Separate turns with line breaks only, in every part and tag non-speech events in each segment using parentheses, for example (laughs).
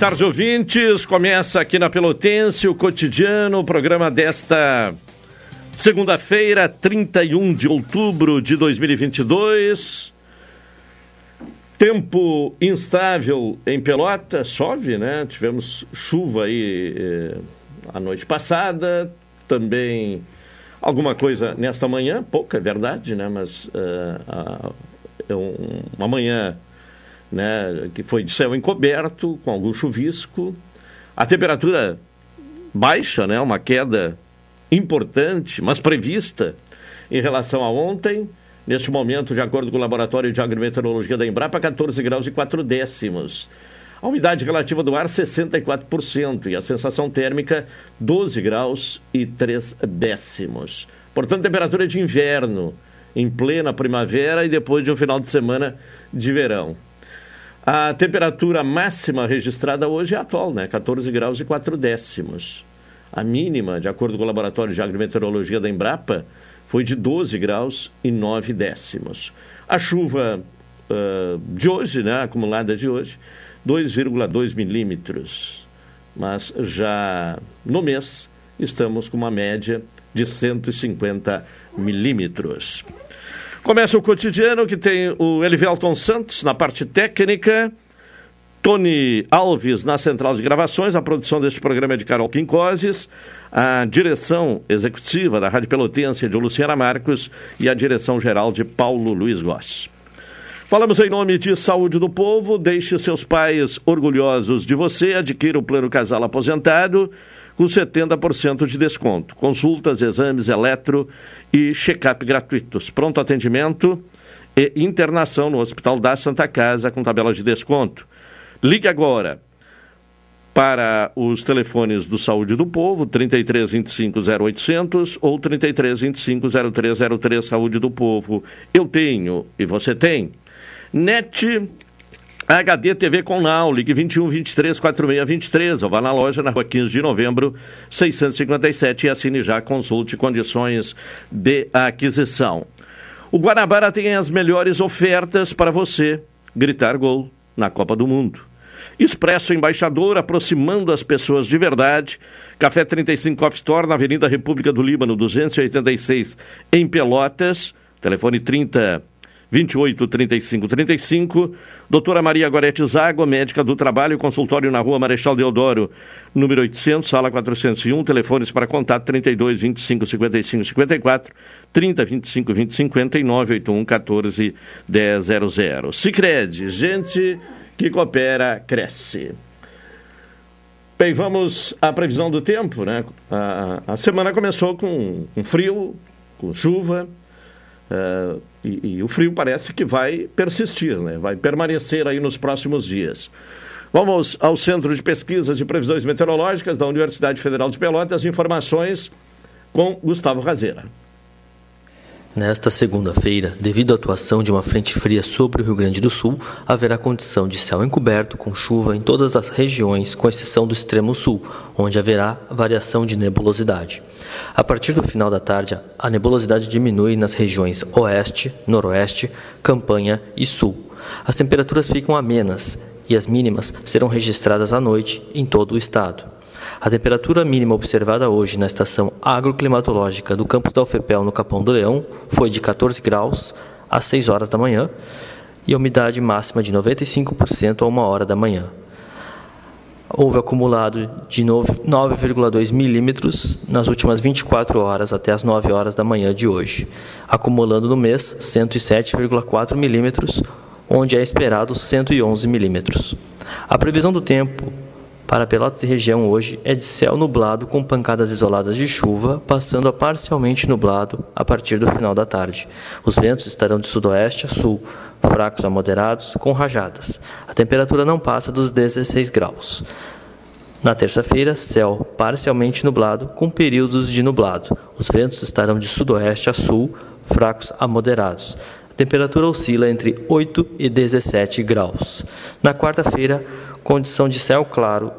Tarde, ouvintes. Começa aqui na Pelotense o cotidiano, o programa desta segunda-feira, 31 de outubro de 2022. Tempo instável em Pelota, chove, né? Tivemos chuva aí eh, a noite passada, também alguma coisa nesta manhã, pouca é verdade, né? Mas uh, uh, uma manhã né, que foi de céu encoberto, com algum chuvisco. A temperatura baixa, né, uma queda importante, mas prevista em relação a ontem. Neste momento, de acordo com o Laboratório de Agrometeorologia da Embrapa, 14 graus e 4 décimos. A umidade relativa do ar, 64%. E a sensação térmica, 12 graus e 3 décimos. Portanto, temperatura de inverno, em plena primavera e depois de um final de semana de verão. A temperatura máxima registrada hoje é atual, né? 14 graus e 4 décimos. A mínima, de acordo com o Laboratório de Agrometeorologia da Embrapa, foi de 12 graus e 9 décimos. A chuva uh, de hoje, né, acumulada de hoje, 2,2 milímetros. Mas já no mês estamos com uma média de 150 milímetros. Começa o cotidiano que tem o Elivelton Santos na parte técnica, Tony Alves na central de gravações, a produção deste programa é de Carol Quincoses, a direção executiva da Rádio Pelotense é de Luciana Marcos e a direção geral de Paulo Luiz Goss. Falamos em nome de Saúde do Povo, deixe seus pais orgulhosos de você, adquira o Plano Casal Aposentado com 70% de desconto. Consultas, exames, eletro e check-up gratuitos. Pronto atendimento e internação no Hospital da Santa Casa com tabela de desconto. Ligue agora para os telefones do Saúde do Povo, 33 25 0800 ou 33 25 0303 Saúde do Povo. Eu tenho e você tem. NET HD TV com Now, ligue 21 23 46 23, ou vá na loja na rua 15 de novembro, 657 e assine já, consulte condições de aquisição. O Guanabara tem as melhores ofertas para você gritar gol na Copa do Mundo. Expresso Embaixador, aproximando as pessoas de verdade. Café 35 Off Store, na Avenida República do Líbano, 286, em Pelotas. Telefone 30 28 35 35. Doutora Maria Gorete Zago, médica do trabalho, consultório na rua Marechal Deodoro, número 800, sala 401. Telefones para contato 32 25 55 54, 30 25 20 59, 81 14 100. Cicred, gente que coopera, cresce. Bem, vamos à previsão do tempo, né? A, a semana começou com, com frio, com chuva, Uh, e, e, o frio parece que vai persistir, né? vai permanecer aí nos próximos dias. Vamos ao Centro de Pesquisas e Previsões Meteorológicas da Universidade Federal de Pelotas. Informações com Gustavo Razeira.
Nesta segunda-feira, devido à atuação de uma frente fria sobre o Rio Grande do Sul, haverá condição de céu encoberto com chuva em todas as regiões, com exceção do extremo sul, onde haverá variação de nebulosidade. A partir do final da tarde, a nebulosidade diminui nas regiões oeste, noroeste, campanha e sul. As temperaturas ficam amenas e as mínimas serão registradas à noite em todo o estado. A temperatura mínima observada hoje na estação agroclimatológica do campus da UFPEL no Capão do Leão foi de 14 graus às 6 horas da manhã e a umidade máxima de 95% a 1 hora da manhã. Houve acumulado de 9,2 milímetros nas últimas 24 horas até as 9 horas da manhã de hoje, acumulando no mês 107,4 milímetros, onde é esperado 111 milímetros. A previsão do tempo para Pelotas e região hoje é de céu nublado com pancadas isoladas de chuva, passando a parcialmente nublado a partir do final da tarde. Os ventos estarão de sudoeste a sul, fracos a moderados, com rajadas. A temperatura não passa dos 16 graus. Na terça-feira, céu parcialmente nublado, com períodos de nublado. Os ventos estarão de sudoeste a sul, fracos a moderados. Temperatura oscila entre 8 e 17 graus. Na quarta-feira, condição de céu claro.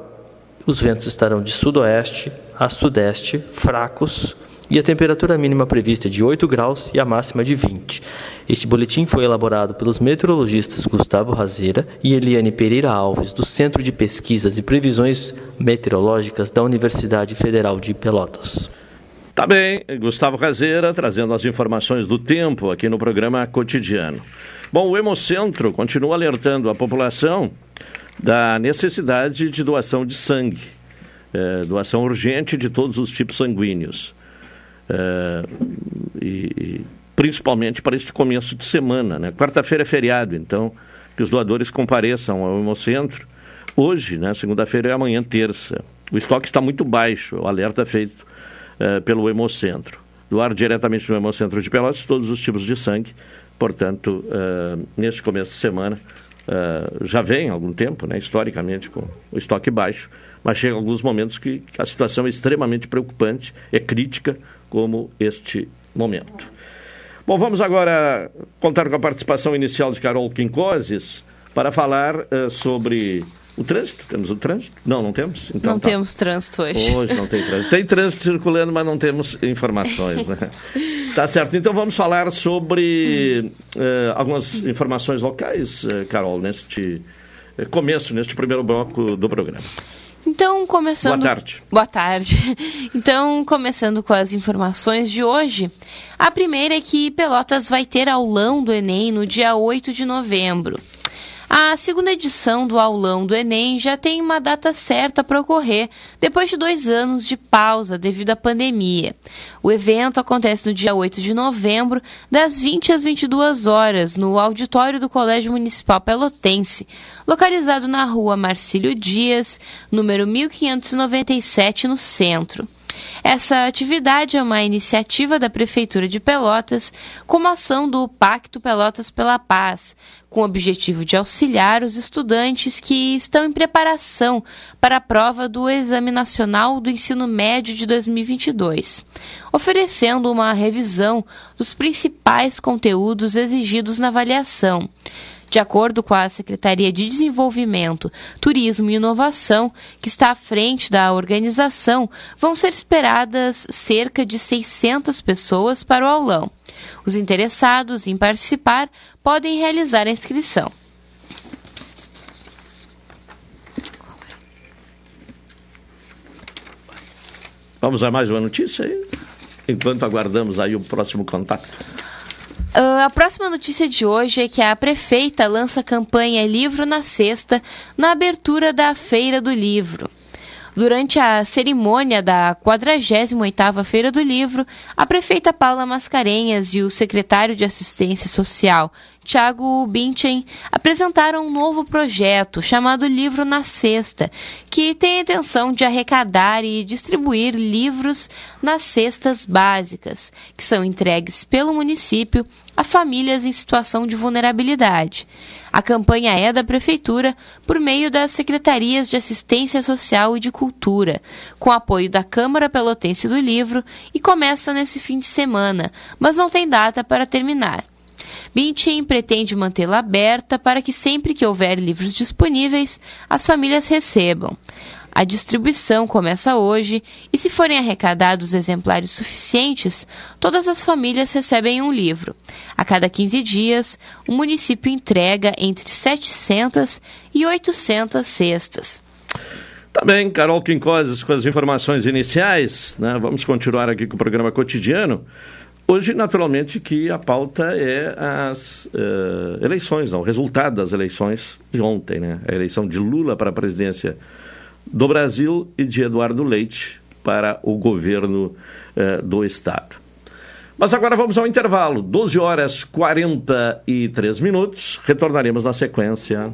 Os ventos estarão de sudoeste a sudeste, fracos, e a temperatura mínima prevista é de 8 graus e a máxima de 20. Este boletim foi elaborado pelos meteorologistas Gustavo Razeira e Eliane Pereira Alves, do Centro de Pesquisas e Previsões Meteorológicas da Universidade Federal de Pelotas.
Tá bem, Gustavo Razeira trazendo as informações do tempo aqui no programa cotidiano. Bom, o Hemocentro continua alertando a população da necessidade de doação de sangue, é, doação urgente de todos os tipos sanguíneos. É, e, e, principalmente para este começo de semana. Né? Quarta-feira é feriado, então que os doadores compareçam ao Hemocentro. Hoje, né, segunda-feira é amanhã, terça. O estoque está muito baixo, o alerta feito é, pelo Hemocentro. Doar diretamente no Hemocentro de Pelotas todos os tipos de sangue. Portanto, é, neste começo de semana, uh, já vem algum tempo, né, historicamente, com o estoque baixo, mas chega alguns momentos que, a situação é extremamente preocupante, é crítica, como este momento. Bom, vamos agora contar com a participação inicial de Carol Quincoses para falar uh, sobre o trânsito. Temos o trânsito? Não, não temos?
Então, não tá. temos trânsito hoje.
Hoje não tem trânsito. Tem trânsito circulando, mas não temos informações. Né? (laughs) Tá certo. Então vamos falar sobre uh, algumas informações locais, uh, Carol, neste uh, começo, neste primeiro bloco do programa.
Então, começando.
Boa tarde.
Boa tarde. (laughs) Então, começando com as informações de hoje. A primeira é que Pelotas vai ter aulão do Enem no dia 8 de novembro. A segunda edição do aulão do Enem já tem uma data certa para ocorrer, depois de dois anos de pausa devido à pandemia. O evento acontece no dia 8 de novembro, das 20 às 22 horas, no auditório do Colégio Municipal Pelotense, localizado na rua Marcílio Dias, número 1597, no centro. Essa atividade é uma iniciativa da Prefeitura de Pelotas, como ação do Pacto Pelotas pela Paz, com o objetivo de auxiliar os estudantes que estão em preparação para a prova do Exame Nacional do Ensino Médio de 2022, oferecendo uma revisão dos principais conteúdos exigidos na avaliação de acordo com a Secretaria de Desenvolvimento, Turismo e Inovação, que está à frente da organização, vão ser esperadas cerca de 600 pessoas para o aulão. Os interessados em participar podem realizar a inscrição.
Vamos a mais uma notícia aí? Enquanto aguardamos aí o próximo contato.
Uh, a próxima notícia de hoje é que a prefeita lança a campanha Livro na Sexta na abertura da Feira do Livro. Durante a cerimônia da 48ª Feira do Livro, a prefeita Paula Mascarenhas e o secretário de Assistência Social Tiago Binchen, apresentaram um novo projeto chamado Livro na Cesta, que tem a intenção de arrecadar e distribuir livros nas cestas básicas, que são entregues pelo município a famílias em situação de vulnerabilidade. A campanha é da Prefeitura por meio das Secretarias de Assistência Social e de Cultura, com apoio da Câmara Pelotense do Livro e começa nesse fim de semana, mas não tem data para terminar. Bintin pretende mantê-la aberta para que sempre que houver livros disponíveis, as famílias recebam. A distribuição começa hoje e, se forem arrecadados exemplares suficientes, todas as famílias recebem um livro. A cada 15 dias, o município entrega entre 700 e 800 cestas.
Tá bem, Carol Quincoses com as informações iniciais. Né? Vamos continuar aqui com o programa cotidiano. Hoje, naturalmente, que a pauta é as uh, eleições, não, o resultado das eleições de ontem, né? A eleição de Lula para a presidência do Brasil e de Eduardo Leite para o governo uh, do Estado. Mas agora vamos ao intervalo, 12 horas 43 minutos. Retornaremos na sequência.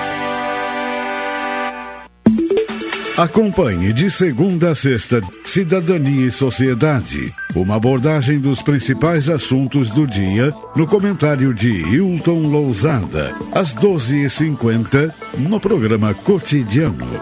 Acompanhe de segunda a sexta Cidadania e Sociedade. Uma abordagem dos principais assuntos do dia no comentário de Hilton Lousada, às 12h50, no programa Cotidiano.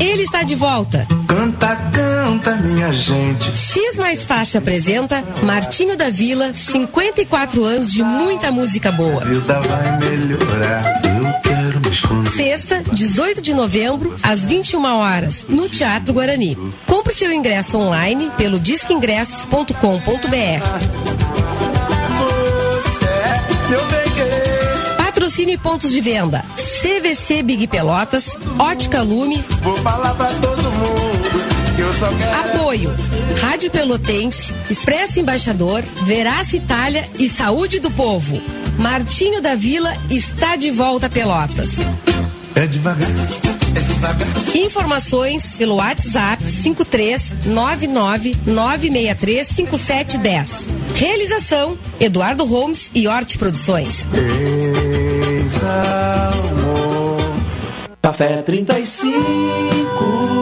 Ele está de volta.
Canta, canta, minha gente.
X Mais Fácil apresenta Martinho da Vila, 54 anos de muita música boa.
A vida vai melhorar. Eu quero me esconder.
Sexta, 18 de novembro, às 21 horas, no Teatro Guarani. Compre seu ingresso online pelo disqueingressos.com.br.
Você é meu bem.
Patrocínio e pontos de venda. CVC Big Pelotas, Ótica Lume,
Vou falar pra todo mundo.
Apoio. Rádio Pelotense, Expresso Embaixador, Veraça Itália e Saúde do Povo. Martinho da Vila está de volta a Pelotas.
É devagar, é devagar.
Informações pelo WhatsApp 53999635710. Realização Eduardo Holmes e Horti Produções.
Eis amor.
Café 35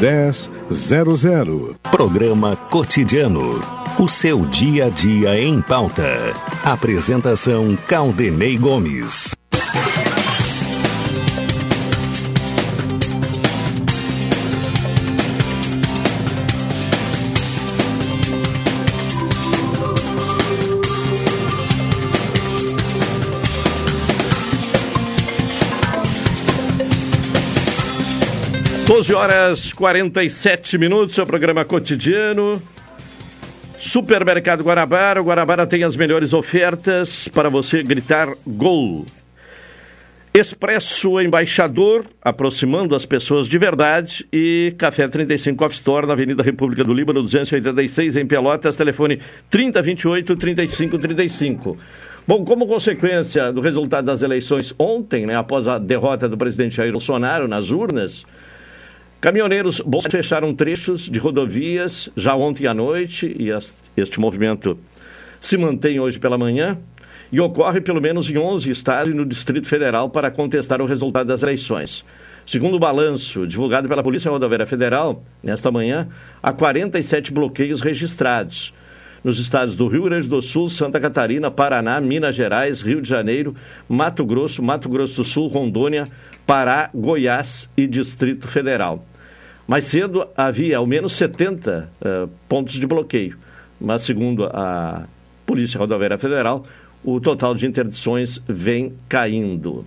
1000.
Programa Cotidiano. O seu dia a dia em pauta. Apresentação Caldenei Gomes.
12 horas 47 minutos, seu programa cotidiano. Supermercado Guarabara. O Guarabara tem as melhores ofertas para você gritar gol. Expresso Embaixador, aproximando as pessoas de verdade. E Café 35 Off Store, na Avenida República do Líbano, 286, em Pelotas. Telefone 3028 3535. Bom, como consequência do resultado das eleições ontem, né, após a derrota do presidente Jair Bolsonaro nas urnas, Caminhoneiros fecharam trechos de rodovias já ontem à noite e este movimento se mantém hoje pela manhã e ocorre pelo menos em 11 estados e no Distrito Federal para contestar o resultado das eleições. Segundo o balanço divulgado pela Polícia Rodoviária Federal, nesta manhã, há 47 bloqueios registrados nos estados do Rio Grande do Sul, Santa Catarina, Paraná, Minas Gerais, Rio de Janeiro, Mato Grosso, Mato Grosso do Sul, Rondônia, Pará, Goiás e Distrito Federal. Mais cedo havia ao menos 70 uh, eh, pontos de bloqueio, mas segundo a Polícia Rodoviária Federal, o total de interdições vem caindo.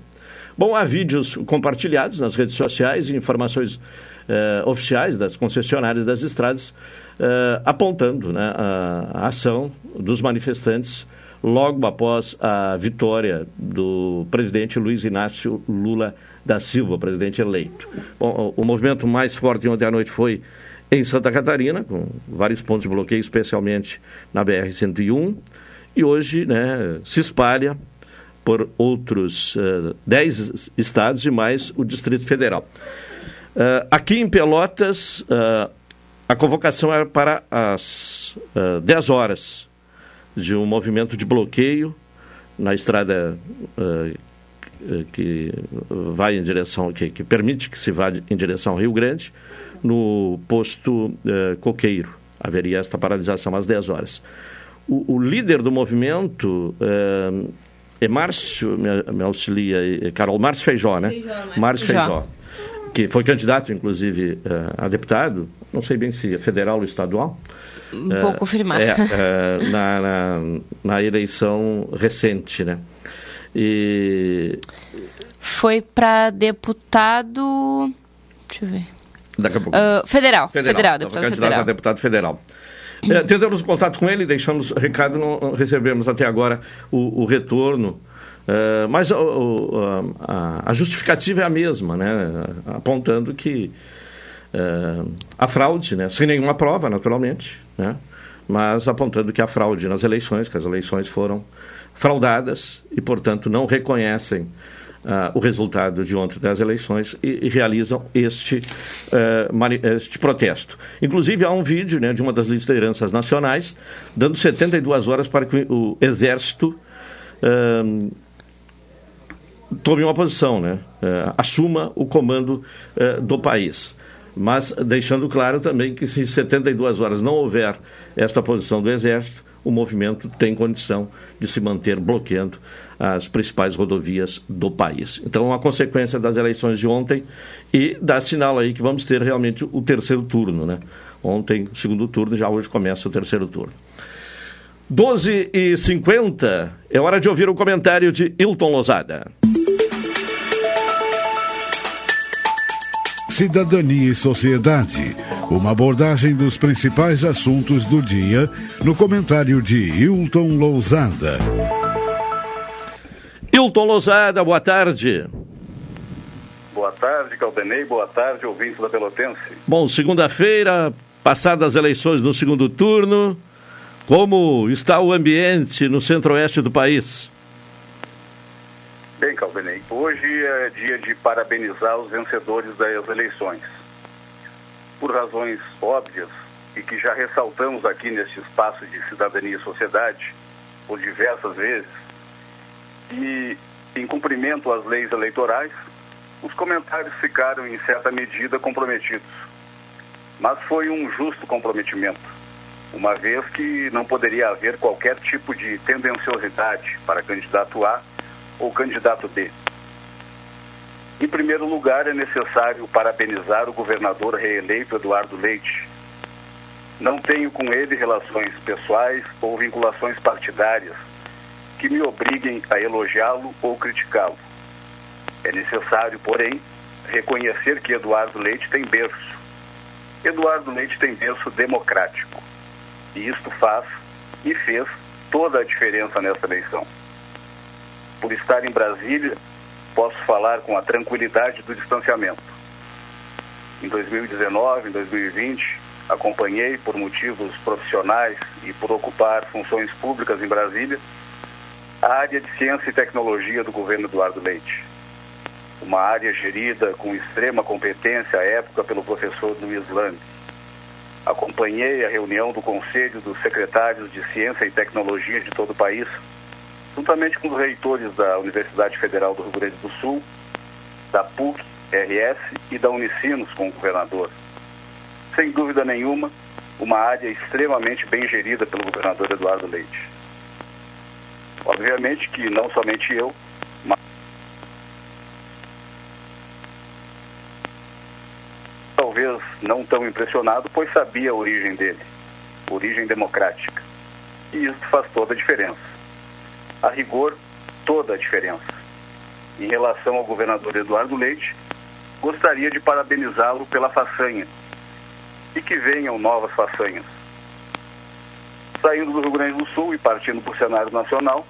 Bom, há vídeos compartilhados nas redes sociais e informações uh, oficiais das concessionárias das estradas uh, apontando né, a, a ação dos manifestantes logo após a vitória do presidente Luiz Inácio Lula da Silva, presidente eleito. Bom, o movimento mais forte ontem à noite foi em Santa Catarina, com vários pontos de bloqueio, especialmente na BR-101, e hoje né, se espalha por outros uh, dez estados e mais o Distrito Federal. Uh, aqui em Pelotas, uh, a convocação era para as uh, 10 horas de um movimento de bloqueio na estrada eh, que vai em direção, que, que, permite que se vá em direção ao Rio Grande, no posto uh, Coqueiro. Haveria esta paralisação às 10 horas. O, o líder do movimento uh, é Márcio, me, me auxilia, Carol, Márcio Feijó, né? Feijó? Márcio Feijó, que foi candidato, inclusive, uh, a deputado, não sei bem se é federal ou estadual.
Vou confirmar.
É, na, na, na eleição recente, né? E...
Foi para deputado. Deixa eu ver.
Daqui a pouco.
Uh, federal. Federal, federal deputado federal.
A deputado federal. É, tentamos contato com ele, deixamos recado, não recebemos até agora o, o retorno. Uh, mas uh, a, a, justificativa é a mesma, né? apontando que uh, a fraude, né? sem nenhuma prova, naturalmente, né? mas apontando que a fraude nas eleições, que as eleições foram fraudadas e, portanto, não reconhecem uh, o resultado de ontem das eleições e, e realizam este, uh, este protesto. Inclusive, há um vídeo né, de uma das lideranças nacionais dando 72 horas para que o Exército uh, tome uma posição, né, assuma o comando do país mas deixando claro também que se 72 horas não houver esta posição do Exército, o movimento tem condição de se manter bloqueando as principais rodovias do país. Então, a consequência das eleições de ontem e dá sinal aí que vamos ter realmente o terceiro turno, né? Ontem, segundo turno, já hoje começa o terceiro turno. 12 e 50 é hora de ouvir o comentário de Hilton Lozada.
Cidadania e Sociedade. Uma abordagem dos principais assuntos do dia no comentário de Hilton Lousada.
Hilton Lousada, boa tarde.
Boa tarde, Caldenei. Boa tarde, ouvintes da Pelotense.
Bom, segunda-feira, passadas as eleições no segundo turno, como está o ambiente no centro-oeste do país?
Bem, Calvinei, hoje é dia de parabenizar os vencedores das eleições. Por razões óbvias e que já ressaltamos aqui neste espaço de cidadania e sociedade por diversas vezes, e em cumprimento às leis eleitorais, os comentários ficaram em certa medida comprometidos. Mas foi um justo comprometimento, uma vez que não poderia haver qualquer tipo de tendenciosidade para candidato A ou candidato B. Em primeiro lugar, é necessário parabenizar o governador reeleito Eduardo Leite. Não tenho com ele relações pessoais ou vinculações partidárias que me obriguem a elogiá-lo ou criticá-lo. É necessário, porém, reconhecer que Eduardo Leite tem berço. Eduardo Leite tem berço democrático. E isto faz e fez toda a diferença nessa eleição. Por estar em Brasília, posso falar com a tranquilidade do distanciamento. Em 2019, em 2020, acompanhei por motivos profissionais e por ocupar funções públicas em Brasília a área de ciência e tecnologia do governo Eduardo Leite. Uma área gerida com extrema competência à época pelo professor Luiz Lame. Acompanhei a reunião do Conselho dos Secretários de Ciência e Tecnologia de todo o país, juntamente com os reitores da Universidade Federal do Rio Grande do Sul, da PUC, RS e da Unicinos com o governador. Sem dúvida nenhuma, uma área extremamente bem gerida pelo governador Eduardo Leite. Obviamente que não somente eu, mas talvez não tão impressionado, pois sabia a origem dele, origem democrática. E isso faz toda a diferença. A rigor, toda a diferença. Em relação ao governador Eduardo Leite, gostaria de parabenizá-lo pela façanha e que venham novas façanhas. Saindo do Rio Grande do Sul e partindo para o cenário nacional,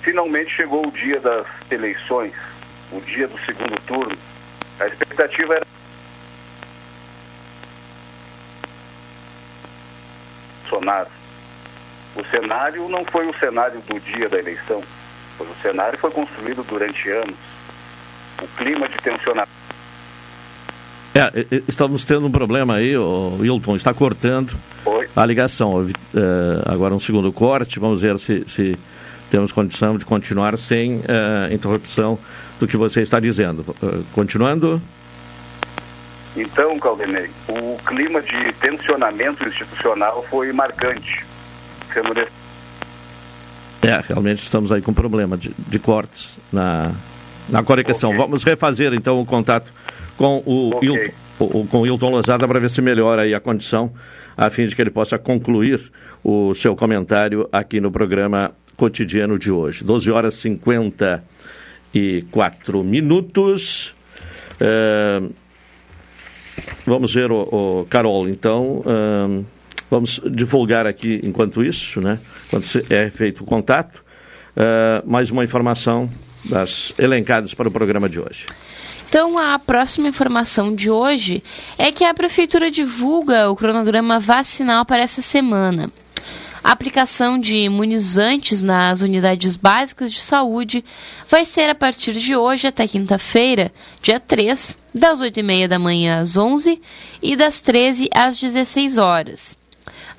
finalmente chegou o dia das eleições, o dia do segundo turno. A expectativa era Bolsonaro. O cenário não foi o cenário do dia da eleição, pois o cenário foi construído durante anos. O clima de tensionamento.
É, estamos tendo um problema aí, o Wilton está cortando Oi? a ligação. Uh, agora um segundo corte, vamos ver se, se temos condição de continuar sem uh, interrupção do que você está dizendo. Uh, continuando.
Então, Caldenei, o clima de tensionamento institucional foi marcante.
É, realmente estamos aí com problema de, de cortes na, na conexão. Okay. Vamos refazer então o contato com o, okay. Hilton, o, com o Hilton Lozada para ver se melhora aí a condição, a fim de que ele possa concluir o seu comentário aqui no programa cotidiano de hoje. 12 horas e 54 minutos. É, vamos ver, o, o Carol, então, é, vamos divulgar aqui, enquanto isso, né, quando é feito o contato, é, mais uma informação das elencadas para o programa de hoje.
Então, a próxima informação de hoje é que a Prefeitura divulga o cronograma vacinal para essa semana. A aplicação de imunizantes nas unidades básicas de saúde vai ser a partir de hoje até quinta-feira, dia 3, das 8h30 da manhã às 11 e das 13 às 16 horas.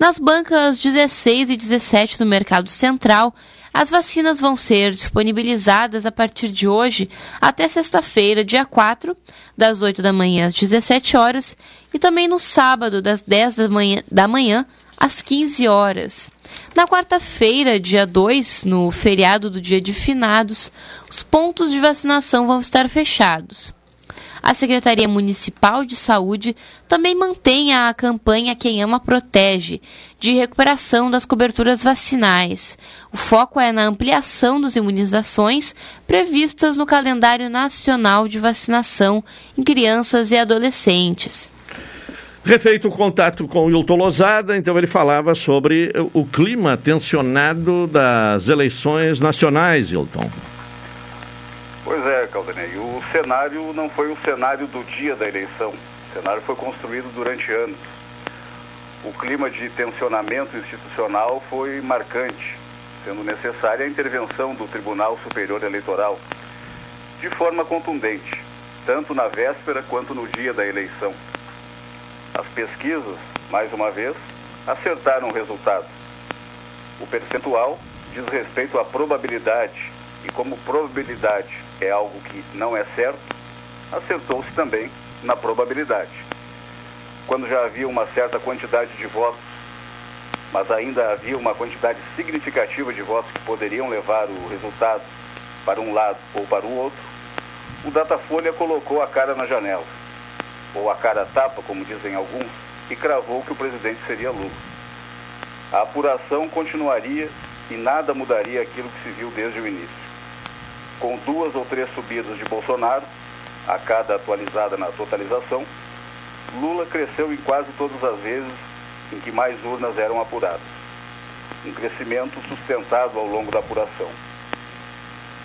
Nas bancas 16 e 17 do Mercado Central, as vacinas vão ser disponibilizadas a partir de hoje até sexta-feira, dia 4, das 8 da manhã às 17 horas, e também no sábado, das 10 da manhã, da manhã às 15 horas. Na quarta-feira, dia 2, no feriado do Dia de Finados, os pontos de vacinação vão estar fechados. A Secretaria Municipal de Saúde também mantém a campanha Quem Ama Protege, de recuperação das coberturas vacinais. O foco é na ampliação das imunizações previstas no calendário nacional de vacinação em crianças e adolescentes.
Refeito o contato com o Hilton Lozada, então ele falava sobre o clima tensionado das eleições nacionais, Hilton.
Pois é, Caldanei. O cenário não foi o cenário do dia da eleição. O cenário foi construído durante anos. O clima de tensionamento institucional foi marcante, sendo necessária a intervenção do Tribunal Superior Eleitoral de forma contundente, tanto na véspera quanto no dia da eleição. As pesquisas, mais uma vez, acertaram o resultado. O percentual diz respeito à probabilidade, e como probabilidade é algo que não é certo, acertou-se também na probabilidade. Quando já havia uma certa quantidade de votos, mas ainda havia uma quantidade significativa de votos que poderiam levar o resultado para um lado ou para o outro, o Datafolha colocou a cara na janela, ou a cara tapa, como dizem alguns, e cravou que o presidente seria Lula. A apuração continuaria e nada mudaria aquilo que se viu desde o início com duas ou três subidas de Bolsonaro, a cada atualizada na totalização, Lula cresceu em quase todas as vezes em que mais urnas eram apuradas. Um crescimento sustentado ao longo da apuração.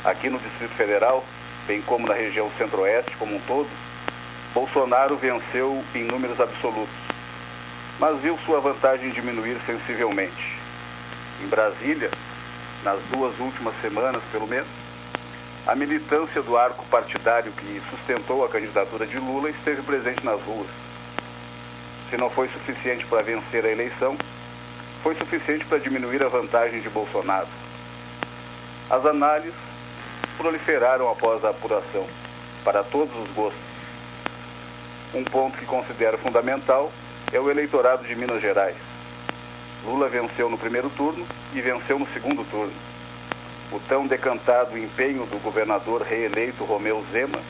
Aqui no Distrito Federal, bem como na região centro-oeste como um todo, Bolsonaro venceu em números absolutos, mas viu sua vantagem diminuir sensivelmente. Em Brasília, nas duas últimas semanas pelo menos, a militância do arco partidário que sustentou a candidatura de Lula esteve presente nas ruas. Se não foi suficiente para vencer a eleição, foi suficiente para diminuir a vantagem de Bolsonaro. As análises proliferaram após a apuração, para todos os gostos. Um ponto que considero fundamental é o eleitorado de Minas Gerais. Lula venceu no primeiro turno e venceu no segundo turno. O tão decantado empenho do governador reeleito Romeu Zema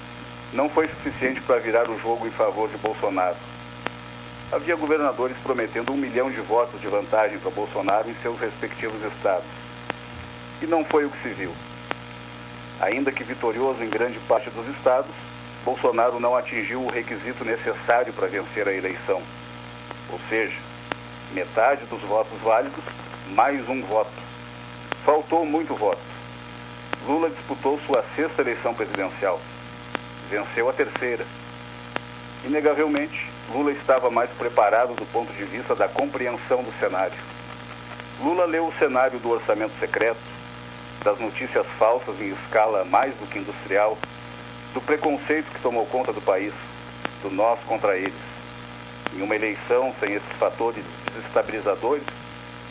não foi suficiente para virar o jogo em favor de Bolsonaro. Havia governadores prometendo um milhão de votos de vantagem para Bolsonaro em seus respectivos estados. E não foi o que se viu. Ainda que vitorioso em grande parte dos estados, Bolsonaro não atingiu o requisito necessário para vencer a eleição. Ou seja, metade dos votos válidos, mais um voto. Faltou muito voto. Lula disputou sua sexta eleição presidencial. Venceu a terceira. Inegavelmente, Lula estava mais preparado do ponto de vista da compreensão do cenário. Lula leu o cenário do orçamento secreto, das notícias falsas em escala mais do que industrial, do preconceito que tomou conta do país, do nós contra eles. Em uma eleição sem esses fatores desestabilizadores,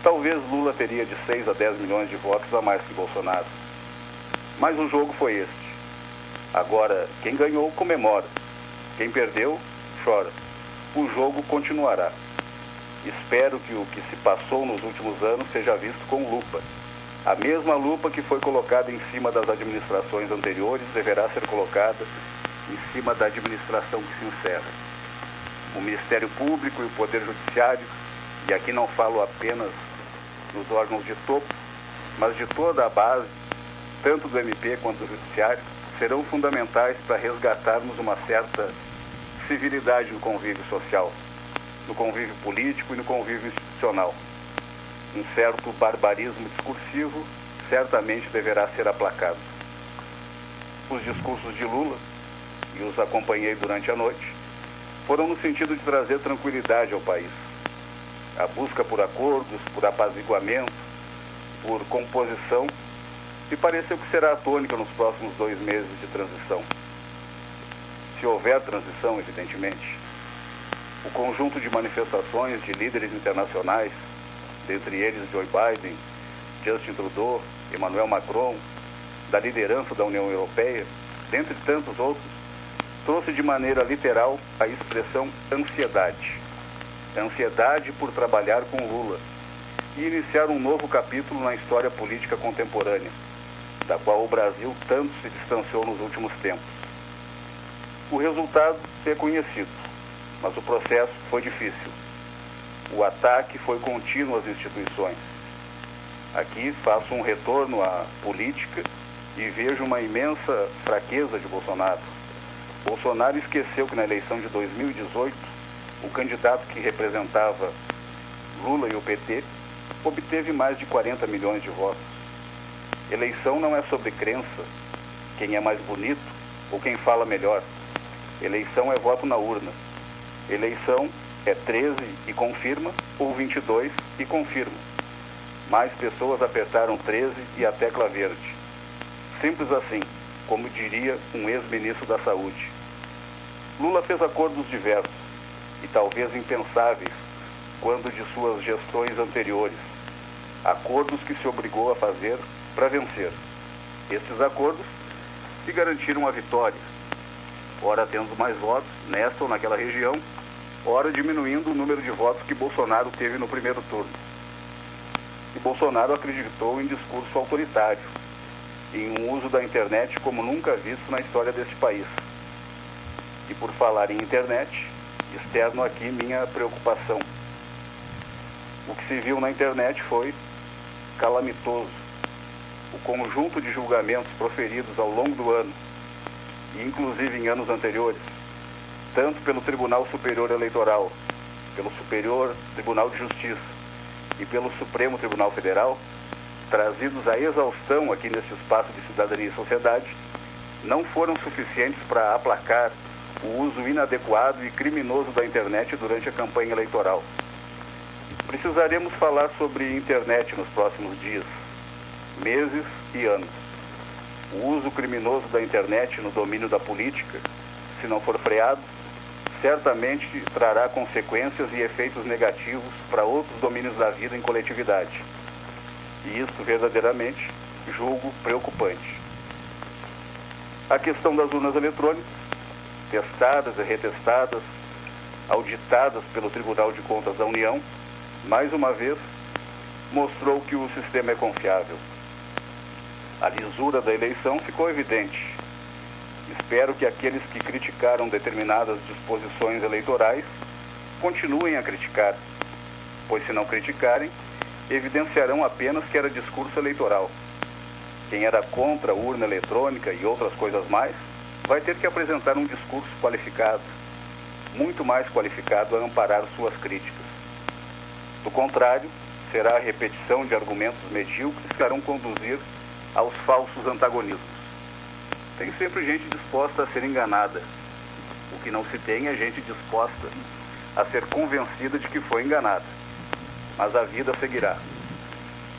talvez Lula teria de 6 a 10 milhões de votos a mais que Bolsonaro. Mas o jogo foi este. Agora, quem ganhou, comemora. Quem perdeu, chora. O jogo continuará. Espero que o que se passou nos últimos anos seja visto com lupa a mesma lupa que foi colocada em cima das administrações anteriores deverá ser colocada em cima da administração que se encerra. O Ministério Público e o Poder Judiciário, e aqui não falo apenas dos órgãos de topo, mas de toda a base, tanto do MP quanto do Judiciário, serão fundamentais para resgatarmos uma certa civilidade no convívio social, no convívio político e no convívio institucional um certo barbarismo discursivo certamente deverá ser aplacado. Os discursos de Lula, e os acompanhei durante a noite, foram no sentido de trazer tranquilidade ao país. A busca por acordos, por apaziguamento, por composição, me pareceu que será a tônica nos próximos dois meses de transição. Se houver transição, evidentemente, o conjunto de manifestações de líderes internacionais dentre eles Joe Biden, Justin Trudeau, Emmanuel Macron, da liderança da União Europeia, dentre tantos outros, trouxe de maneira literal a expressão ansiedade. Ansiedade por trabalhar com Lula e iniciar um novo capítulo na história política contemporânea, da qual o Brasil tanto se distanciou nos últimos tempos. O resultado é conhecido, mas o processo foi difícil o ataque foi contínuo às instituições. Aqui faço um retorno à política e vejo uma imensa fraqueza de Bolsonaro. Bolsonaro esqueceu que na eleição de 2018, o candidato que representava Lula e o PT obteve mais de 40 milhões de votos. Eleição não é sobre crença, quem é mais bonito ou quem fala melhor. Eleição é voto na urna. Eleição é 13 e confirma ou 22 e confirma. Mais pessoas apertaram 13 e a tecla verde. Simples assim, como diria um ex-ministro da Saúde. Lula fez acordos diversos e talvez impensáveis quando de suas gestões anteriores. Acordos que se obrigou a fazer para vencer. Esses acordos se garantiram a vitória, ora tendo mais votos nesta ou naquela região ora diminuindo o número de votos que Bolsonaro teve no primeiro turno. E Bolsonaro acreditou em discurso autoritário, em um uso da internet como nunca visto na história deste país. E por falar em internet, externo aqui minha preocupação. O que se viu na internet foi calamitoso. O conjunto de julgamentos proferidos ao longo do ano inclusive em anos anteriores, tanto pelo Tribunal Superior Eleitoral, pelo Superior Tribunal de Justiça e pelo Supremo Tribunal Federal, trazidos à exaustão aqui nesse espaço de cidadania e sociedade, não foram suficientes para aplacar o uso inadequado e criminoso da internet durante a campanha eleitoral. Precisaremos falar sobre internet nos próximos dias, meses e anos. O uso criminoso da internet no domínio da política, se não for freado, certamente trará consequências e efeitos negativos para outros domínios da vida em coletividade. E isso verdadeiramente julgo preocupante. A questão das urnas eletrônicas, testadas e retestadas, auditadas pelo Tribunal de Contas da União, mais uma vez mostrou que o sistema é confiável. A lisura da eleição ficou evidente. Espero que aqueles que criticaram determinadas disposições eleitorais continuem a criticar, pois se não criticarem, evidenciarão apenas que era discurso eleitoral. Quem era contra a urna eletrônica e outras coisas mais, vai ter que apresentar um discurso qualificado, muito mais qualificado a amparar suas críticas. Do contrário, será a repetição de argumentos medíocres que irão conduzir aos falsos antagonismos. Tem sempre gente disposta a ser enganada. O que não se tem é gente disposta a ser convencida de que foi enganada. Mas a vida seguirá.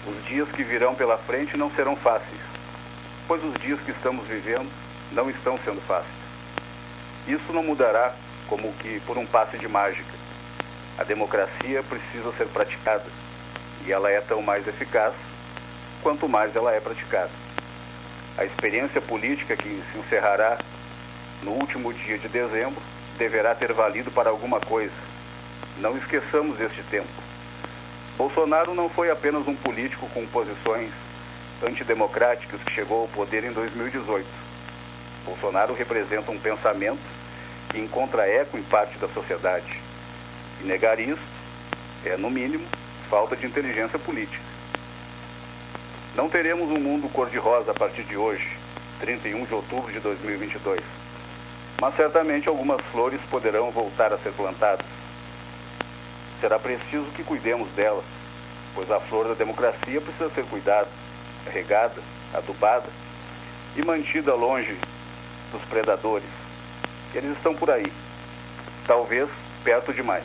Os dias que virão pela frente não serão fáceis, pois os dias que estamos vivendo não estão sendo fáceis. Isso não mudará como que por um passe de mágica. A democracia precisa ser praticada e ela é tão mais eficaz quanto mais ela é praticada. A experiência política que se encerrará no último dia de dezembro deverá ter valido para alguma coisa. Não esqueçamos este tempo. Bolsonaro não foi apenas um político com posições antidemocráticas que chegou ao poder em 2018. Bolsonaro representa um pensamento que encontra eco em parte da sociedade. E negar isso é, no mínimo, falta de inteligência política. Não teremos um mundo cor-de-rosa a partir de hoje, 31 de outubro de 2022. Mas certamente algumas flores poderão voltar a ser plantadas. Será preciso que cuidemos delas, pois a flor da democracia precisa ser cuidada, regada, adubada e mantida longe dos predadores. Eles estão por aí, talvez perto demais.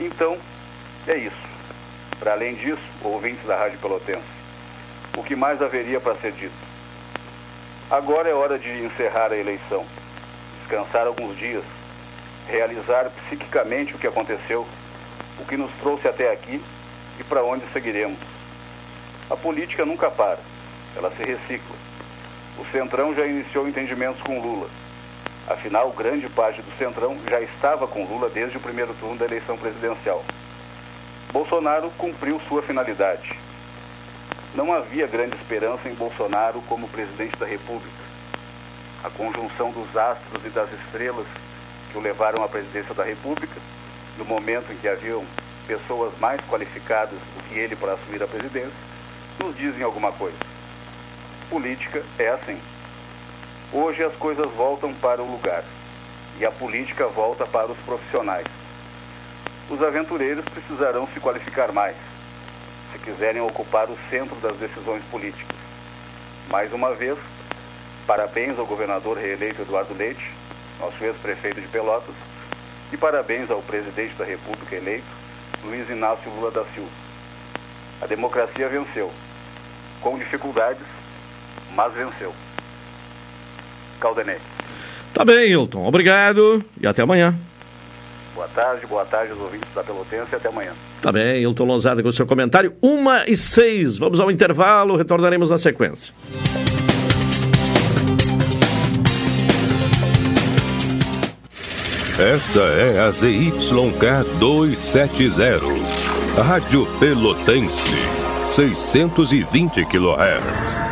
Então, é isso. Para além disso, ouvintes da Rádio Pelotense, o que mais haveria para ser dito? Agora é hora de encerrar a eleição, descansar alguns dias, realizar psiquicamente o que aconteceu, o que nos trouxe até aqui e para onde seguiremos. A política nunca para, ela se recicla. O Centrão já iniciou entendimentos com Lula. Afinal, grande parte do Centrão já estava com Lula desde o primeiro turno da eleição presidencial. Bolsonaro cumpriu sua finalidade. Não havia grande esperança em Bolsonaro como presidente da República. A conjunção dos astros e das estrelas que o levaram à presidência da República, no momento em que haviam pessoas mais qualificadas do que ele para assumir a presidência, nos dizem alguma coisa. Política é assim. Hoje as coisas voltam para o lugar e a política volta para os profissionais os aventureiros precisarão se qualificar mais, se quiserem ocupar o centro das decisões políticas. Mais uma vez, parabéns ao governador reeleito Eduardo Leite, nosso ex-prefeito de Pelotas, e parabéns ao presidente da República eleito, Luiz Inácio Lula da Silva. A democracia venceu, com dificuldades, mas venceu. Caldenei.
Tá bem, Hilton. Obrigado e até amanhã.
Boa tarde, boa tarde aos ouvintes da Pelotense e até amanhã.
Tá bem, Hilton Lonzada com o seu comentário. Uma e seis. Vamos ao intervalo, retornaremos na sequência.
Esta é a ZYK 270, Rádio Pelotense, 620 kHz.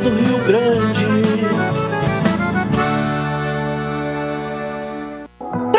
do Rio Grande.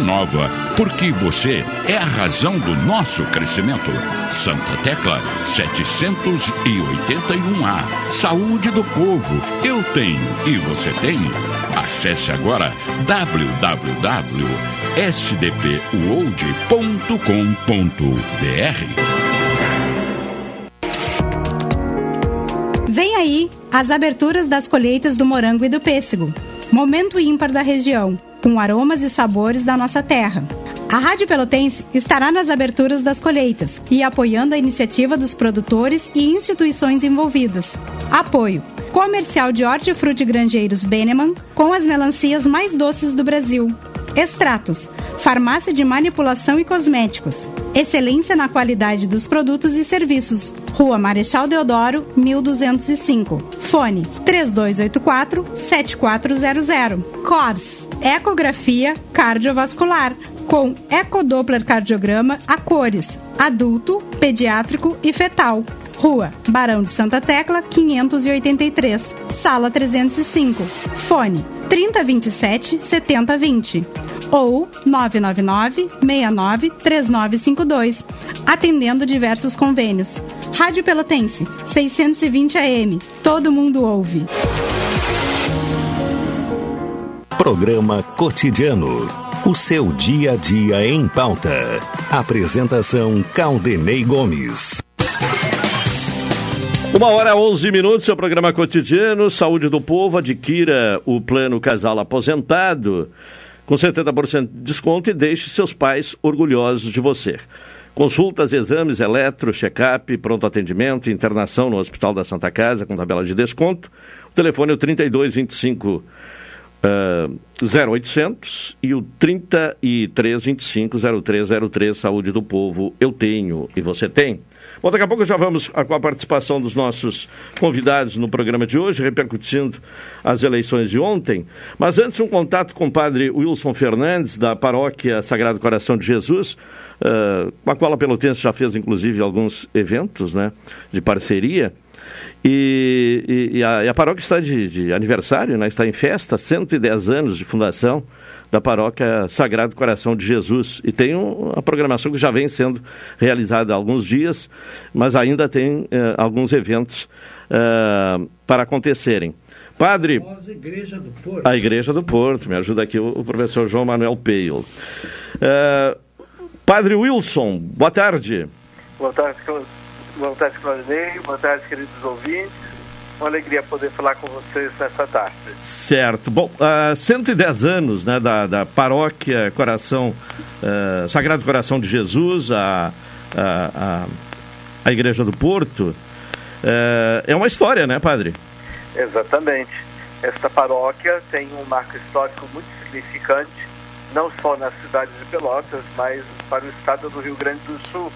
nova, porque você é a razão do nosso crescimento. Santa Tecla 781A. Saúde do povo, eu tenho e você tem. Acesse agora www.sdpuold.com.br.
Vem aí as aberturas das colheitas do morango e do pêssego. Momento ímpar da região, com aromas e sabores da nossa terra. A Rádio Pelotense estará nas aberturas das colheitas e apoiando a iniciativa dos produtores e instituições envolvidas. Apoio Comercial de Hortifruti Grangeiros Beneman com as melancias mais doces do Brasil. Extratos, farmácia de manipulação e cosméticos. Excelência na qualidade dos produtos e serviços. Rua Marechal Deodoro, 1205. Fone 3284 7400. CORS, ecografia cardiovascular com ecodoppler cardiograma a cores, adulto, pediátrico e fetal. Rua Barão de Santa Tecla, 583, sala 305. Fone 3027 7020 ou 999 69 3952, atendendo diversos convênios. Rádio Pelotense, 620 AM. Todo mundo ouve.
Programa Cotidiano. O seu dia a dia em pauta. Apresentação Caldenei Gomes.
Uma hora 11 minutos, seu programa cotidiano, Saúde do Povo, adquira o plano Casal Aposentado com 70% de desconto e deixe seus pais orgulhosos de você. Consultas, exames, eletro, check-up, pronto atendimento, internação no Hospital da Santa Casa com tabela de desconto. O telefone é o 3225 uh, 0800 e o 3325 0303 Saúde do Povo. Eu tenho e você tem. Bom, daqui a pouco já vamos com a participação dos nossos convidados no programa de hoje, repercutindo as eleições de ontem. Mas antes, um contato com o padre Wilson Fernandes, da paróquia Sagrado Coração de Jesus, uh, com a qual a Pelotense já fez, inclusive, alguns eventos né, de parceria. E, e, e, a, e a, paróquia está de, de aniversário, né, está em festa, 110 anos de fundação da paróquia Sagrado Coração de Jesus. E tem uma programação que já vem sendo realizada há alguns dias, mas ainda tem eh, alguns eventos eh, para acontecerem. Padre.
A Igreja do Porto.
A Igreja do Porto, me ajuda aqui o, professor João Manuel Peio. Uh, padre Wilson, boa tarde.
Boa tarde, boa tarde, Claudinei. Boa tarde, queridos ouvintes. Uma alegria poder falar com vocês nessa tarde.
Certo. Bom, uh, 110 anos né, da, da paróquia Coração, uh, Sagrado Coração de Jesus, a, a, a, a Igreja do Porto. Uh, é uma história, né, padre?
Exatamente. Esta paróquia tem um marco histórico muito significante, não só na cidade de Pelotas, mas para o estado do Rio Grande do Sul,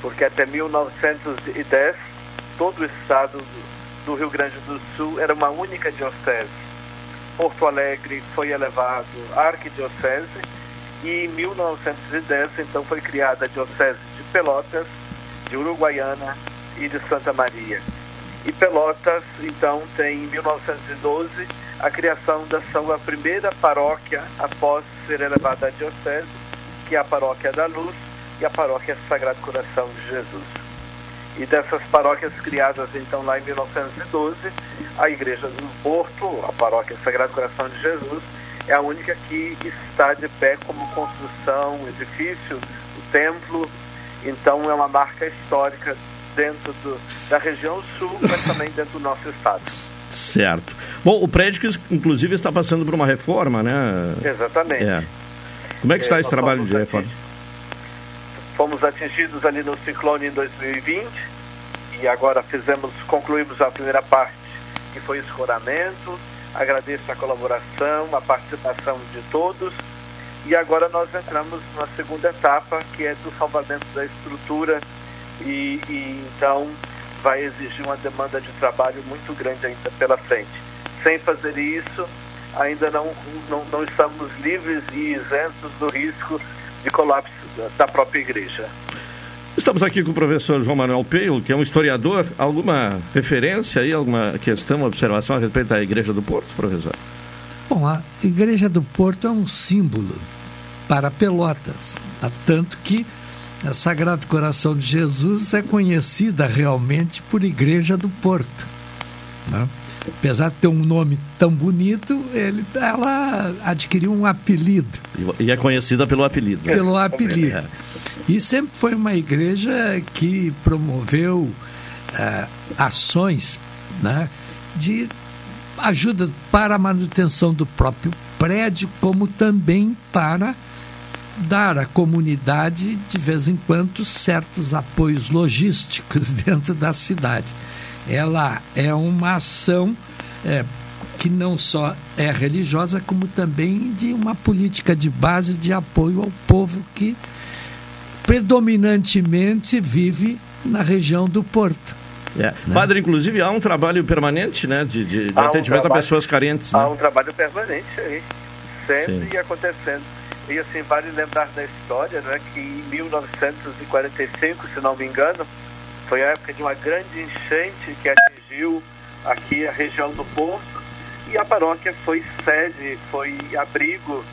porque até 1910 todo o estado do Rio Grande do Sul era uma única diocese. Porto Alegre foi elevado à arquidiocese e em 1910 então foi criada a diocese de Pelotas, de Uruguaiana e de Santa Maria. E Pelotas, então, tem em 1912 a criação da sua primeira paróquia após ser elevada à diocese, que é a Paróquia da Luz e a Paróquia Sagrado Coração de Jesus. E dessas paróquias criadas então lá em 1912, a Igreja do Porto, a Paróquia Sagrado Coração de Jesus, é a única que está de pé como construção, edifício, o templo. Então é uma marca histórica dentro do, da região sul, mas também dentro do nosso estado.
Certo. Bom, o prédio que inclusive está passando por uma reforma, né?
Exatamente.
É. Como é que está é, esse trabalho de reforma?
Fomos atingidos ali no ciclone em 2020 e agora fizemos, concluímos a primeira parte, que foi escoramento. Agradeço a colaboração, a participação de todos. E agora nós entramos na segunda etapa, que é do salvamento da estrutura e, e então vai exigir uma demanda de trabalho muito grande ainda pela frente. Sem fazer isso, ainda não, não, não estamos livres e isentos do risco de colapso da própria igreja.
Estamos aqui com o professor João Manuel Peio, que é um historiador. Alguma referência aí, alguma questão, observação a respeito da Igreja do Porto, professor?
Bom, a Igreja do Porto é um símbolo para Pelotas, tanto que a Sagrado Coração de Jesus é conhecida realmente por Igreja do Porto. Né? Apesar de ter um nome tão bonito, ele, ela adquiriu um apelido.
E é conhecida pelo apelido.
Pelo apelido. É. E sempre foi uma igreja que promoveu uh, ações né, de ajuda para a manutenção do próprio prédio, como também para dar à comunidade, de vez em quando, certos apoios logísticos (laughs) dentro da cidade. Ela é uma ação é, que não só é religiosa, como também de uma política de base de apoio ao povo que predominantemente vive na região do Porto.
É. Né? Padre, inclusive, há um trabalho permanente né, de, de, de atendimento um trabalho, a pessoas carentes. Né?
Há um trabalho permanente aí, sempre Sim. acontecendo. E assim, vale lembrar da história, né, que em 1945, se não me engano, foi a época de uma grande enchente que atingiu aqui a região do Porto e a paróquia foi sede, foi abrigo,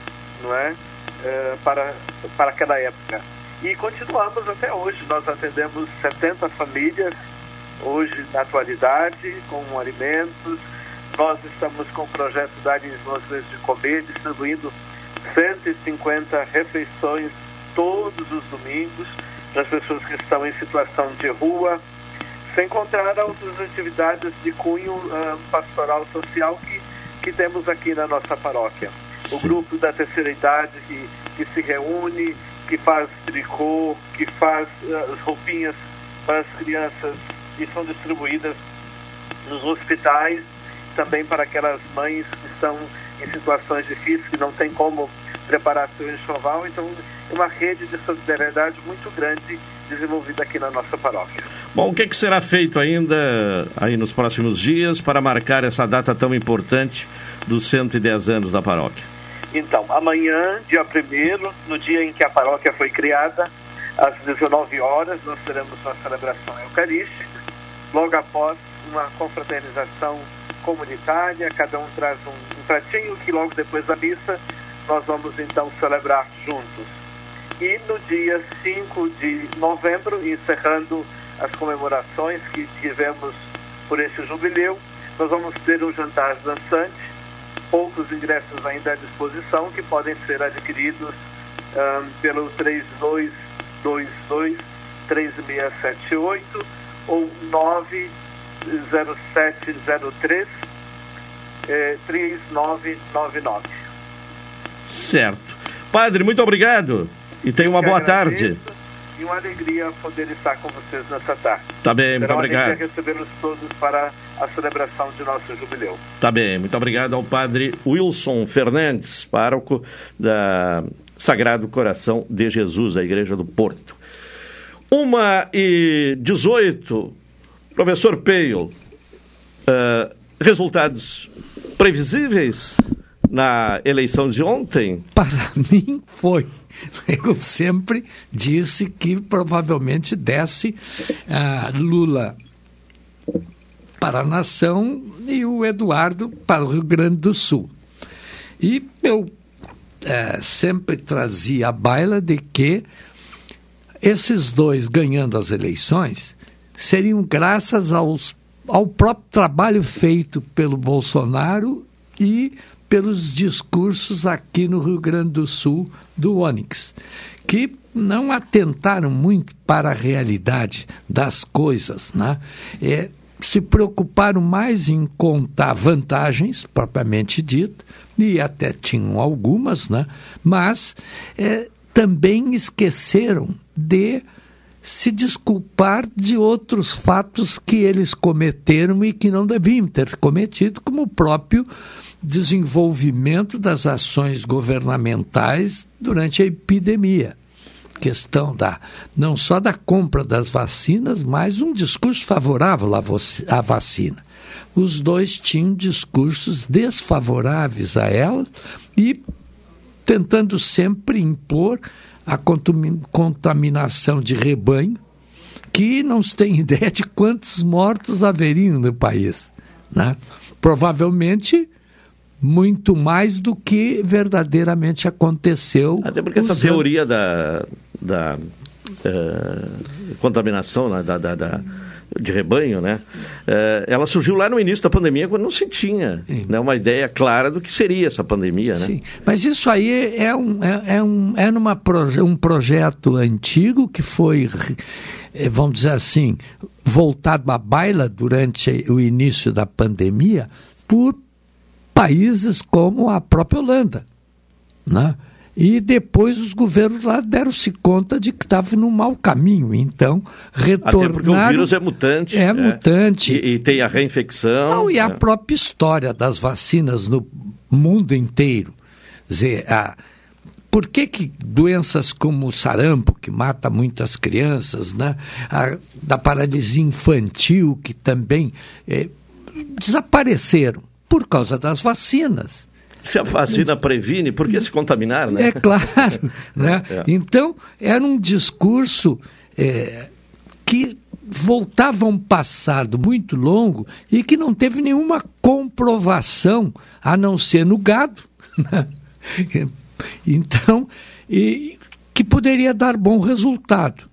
não é, uh, para, para aquela época. E continuamos até hoje, nós atendemos 70 famílias, hoje na atualidade, com alimentos. Nós estamos com o projeto Dar Mãos de Comer, distribuindo 150 refeições todos os domingos para as pessoas que estão em situação de rua, sem contar outras atividades de cunho uh, pastoral social que, que temos aqui na nossa paróquia. O grupo da terceira idade que, que se reúne, que faz tricô, que faz uh, as roupinhas para as crianças e são distribuídas nos hospitais, também para aquelas mães que estão em situações difíceis, que não tem como preparar seu enxoval. Então, é uma rede de solidariedade muito grande desenvolvida aqui na nossa paróquia.
Bom, o que, que será feito ainda aí nos próximos dias para marcar essa data tão importante dos 110 anos da paróquia?
Então, amanhã, dia 1 no dia em que a paróquia foi criada, às 19 horas, nós teremos uma celebração eucarística. Logo após, uma confraternização comunitária, cada um traz um, um pratinho que logo depois da missa nós vamos então celebrar juntos. E no dia 5 de novembro, encerrando as comemorações que tivemos por esse jubileu, nós vamos ter um jantar dançante, poucos ingressos ainda à disposição, que podem ser adquiridos um, pelo 3222 3678 ou 90703 eh, 3999.
Certo. Padre, muito obrigado e tenha uma boa tarde.
E uma alegria poder estar com vocês nessa tarde.
Tá bem, muito
Será uma
obrigado.
recebê-los todos para a celebração de nosso jubileu.
Tá bem, muito obrigado ao padre Wilson Fernandes, pároco da Sagrado Coração de Jesus, a Igreja do Porto. Uma e 18, professor Peio, ah, resultados previsíveis na eleição de ontem?
Para (laughs) mim foi. Eu sempre disse que provavelmente desce ah, Lula para a nação e o Eduardo para o Rio Grande do Sul. E eu eh, sempre trazia a baila de que esses dois ganhando as eleições seriam graças aos, ao próprio trabalho feito pelo Bolsonaro e pelos discursos aqui no Rio Grande do Sul do Onyx, que não atentaram muito para a realidade das coisas, né? É, se preocuparam mais em contar vantagens, propriamente dito, e até tinham algumas, né? mas é, também esqueceram de se desculpar de outros fatos que eles cometeram e que não deviam ter cometido, como o próprio desenvolvimento das ações governamentais durante a epidemia. Questão da não só da compra das vacinas, mas um discurso favorável à vacina. Os dois tinham discursos desfavoráveis a ela e tentando sempre impor a contami- contaminação de rebanho, que não se tem (laughs) ideia de quantos mortos haveriam no país. Né? Provavelmente muito mais do que verdadeiramente aconteceu.
Até porque essa teoria da, da eh, contaminação né, da, da- da- de rebanho, né, eh, ela surgiu lá no início da pandemia, quando não se tinha né, uma ideia clara do que seria essa pandemia. Né?
Sim, mas isso aí é um, é, é um, é numa proje um projeto antigo que foi, eh, vamos dizer assim, voltado à baila durante o início da pandemia por países como a própria Holanda. Né? E depois os governos lá deram-se conta de que estavam no mau caminho. Então, retornaram...
Até porque o vírus é mutante.
É
né?
mutante.
E, e tem a reinfecção.
Não, e a
né?
própria história das vacinas no mundo inteiro. Quer dizer, a, por que, que doenças como o sarampo, que mata muitas crianças, né? a, da paralisia infantil, que também eh, desapareceram por causa das vacinas.
Se a vacina previne, por que se contaminar, né?
É claro. (laughs) né?
É.
Então, era um discurso eh, que voltava a um passado muito longo e que não teve nenhuma comprovação, a não ser no gado. (laughs) né? Então, e, que poderia dar bom resultado.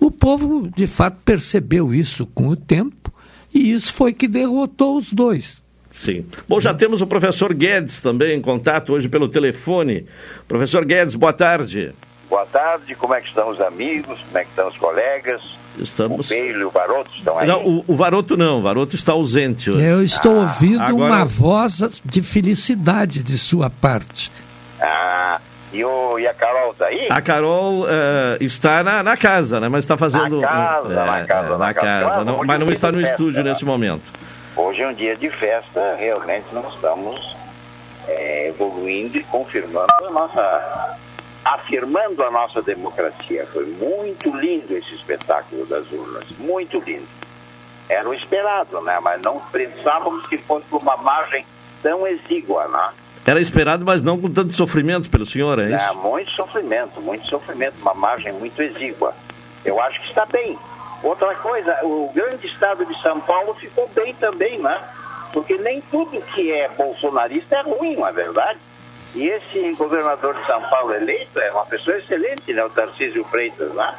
O povo, de fato, percebeu isso com o tempo e isso foi que derrotou os dois.
Sim. Bom, já temos o professor Guedes também em contato hoje pelo telefone. Professor Guedes, boa tarde.
Boa tarde, como é que estão os amigos, como é que estão os colegas?
Estamos.
O Peilo e o Baroto estão aí?
Não, o, o Varoto não, o Varoto está ausente hoje.
Eu estou
Ah,
ouvindo
agora-
uma voz de felicidade de sua parte.
Ah, e, o, e a Carol está aí?
A Carol eh, está na, na casa, né? Mas está fazendo.
Na casa,
um-
na casa, na casa. Claro,
não- mas não
é
está no estúdio nesse
né?
momento.
Hoje é um dia de festa, realmente nós estamos é, evoluindo e confirmando a nossa. afirmando a nossa democracia. Foi muito lindo esse espetáculo das urnas, muito lindo. Era o esperado, né? Mas não pensávamos que fosse por uma margem tão exígua, né?
Era esperado, mas não com tanto sofrimento pelo senhor, é
É,
isso?
muito sofrimento, muito sofrimento, uma margem muito exígua. Eu acho que está bem. Outra coisa, o grande estado de São Paulo ficou bem também, né? Porque nem tudo que é bolsonarista é ruim, não é verdade? E esse governador de São Paulo eleito é uma pessoa excelente, né? O Tarcísio Freitas, né?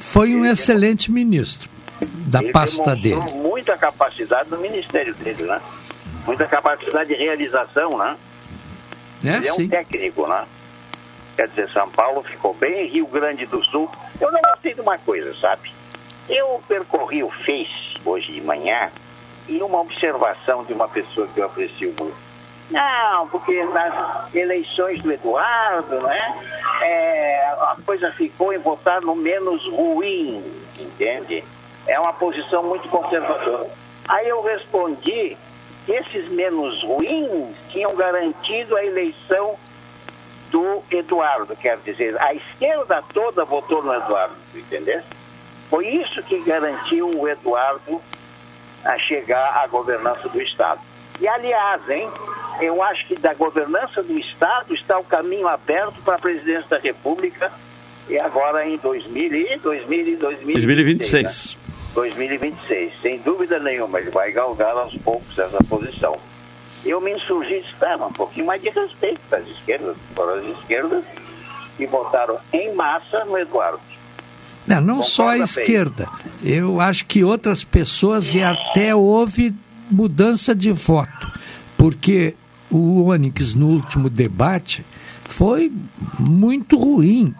Foi um excelente ministro. da
ele
pasta dele.
muita capacidade no ministério dele, né? Muita capacidade de realização, né?
É,
ele é um
sim.
técnico, né? Quer dizer, São Paulo ficou bem, Rio Grande do Sul. Eu não gostei de uma coisa, sabe? Eu percorri o Face hoje de manhã e uma observação de uma pessoa que eu aprecio muito. Não, porque nas eleições do Eduardo, né? é, a coisa ficou em votar no menos ruim, entende? É uma posição muito conservadora. Aí eu respondi que esses menos ruins tinham garantido a eleição do Eduardo, quer dizer, a esquerda toda votou no Eduardo, entendeu? Foi isso que garantiu o Eduardo a chegar à governança do Estado. E, aliás, hein, eu acho que da governança do Estado está o caminho aberto para a presidência da República e agora em 2000 e 2000 e 2026.
2026.
né? 2026. Sem dúvida nenhuma, ele vai galgar aos poucos essa posição. Eu me insurgi e disse, "Ah, um pouquinho mais de respeito das esquerdas, para as esquerdas, e votaram em massa no Eduardo.
Não, não só a esquerda. Eu acho que outras pessoas e até houve mudança de voto. Porque o Onyx no último debate foi muito ruim.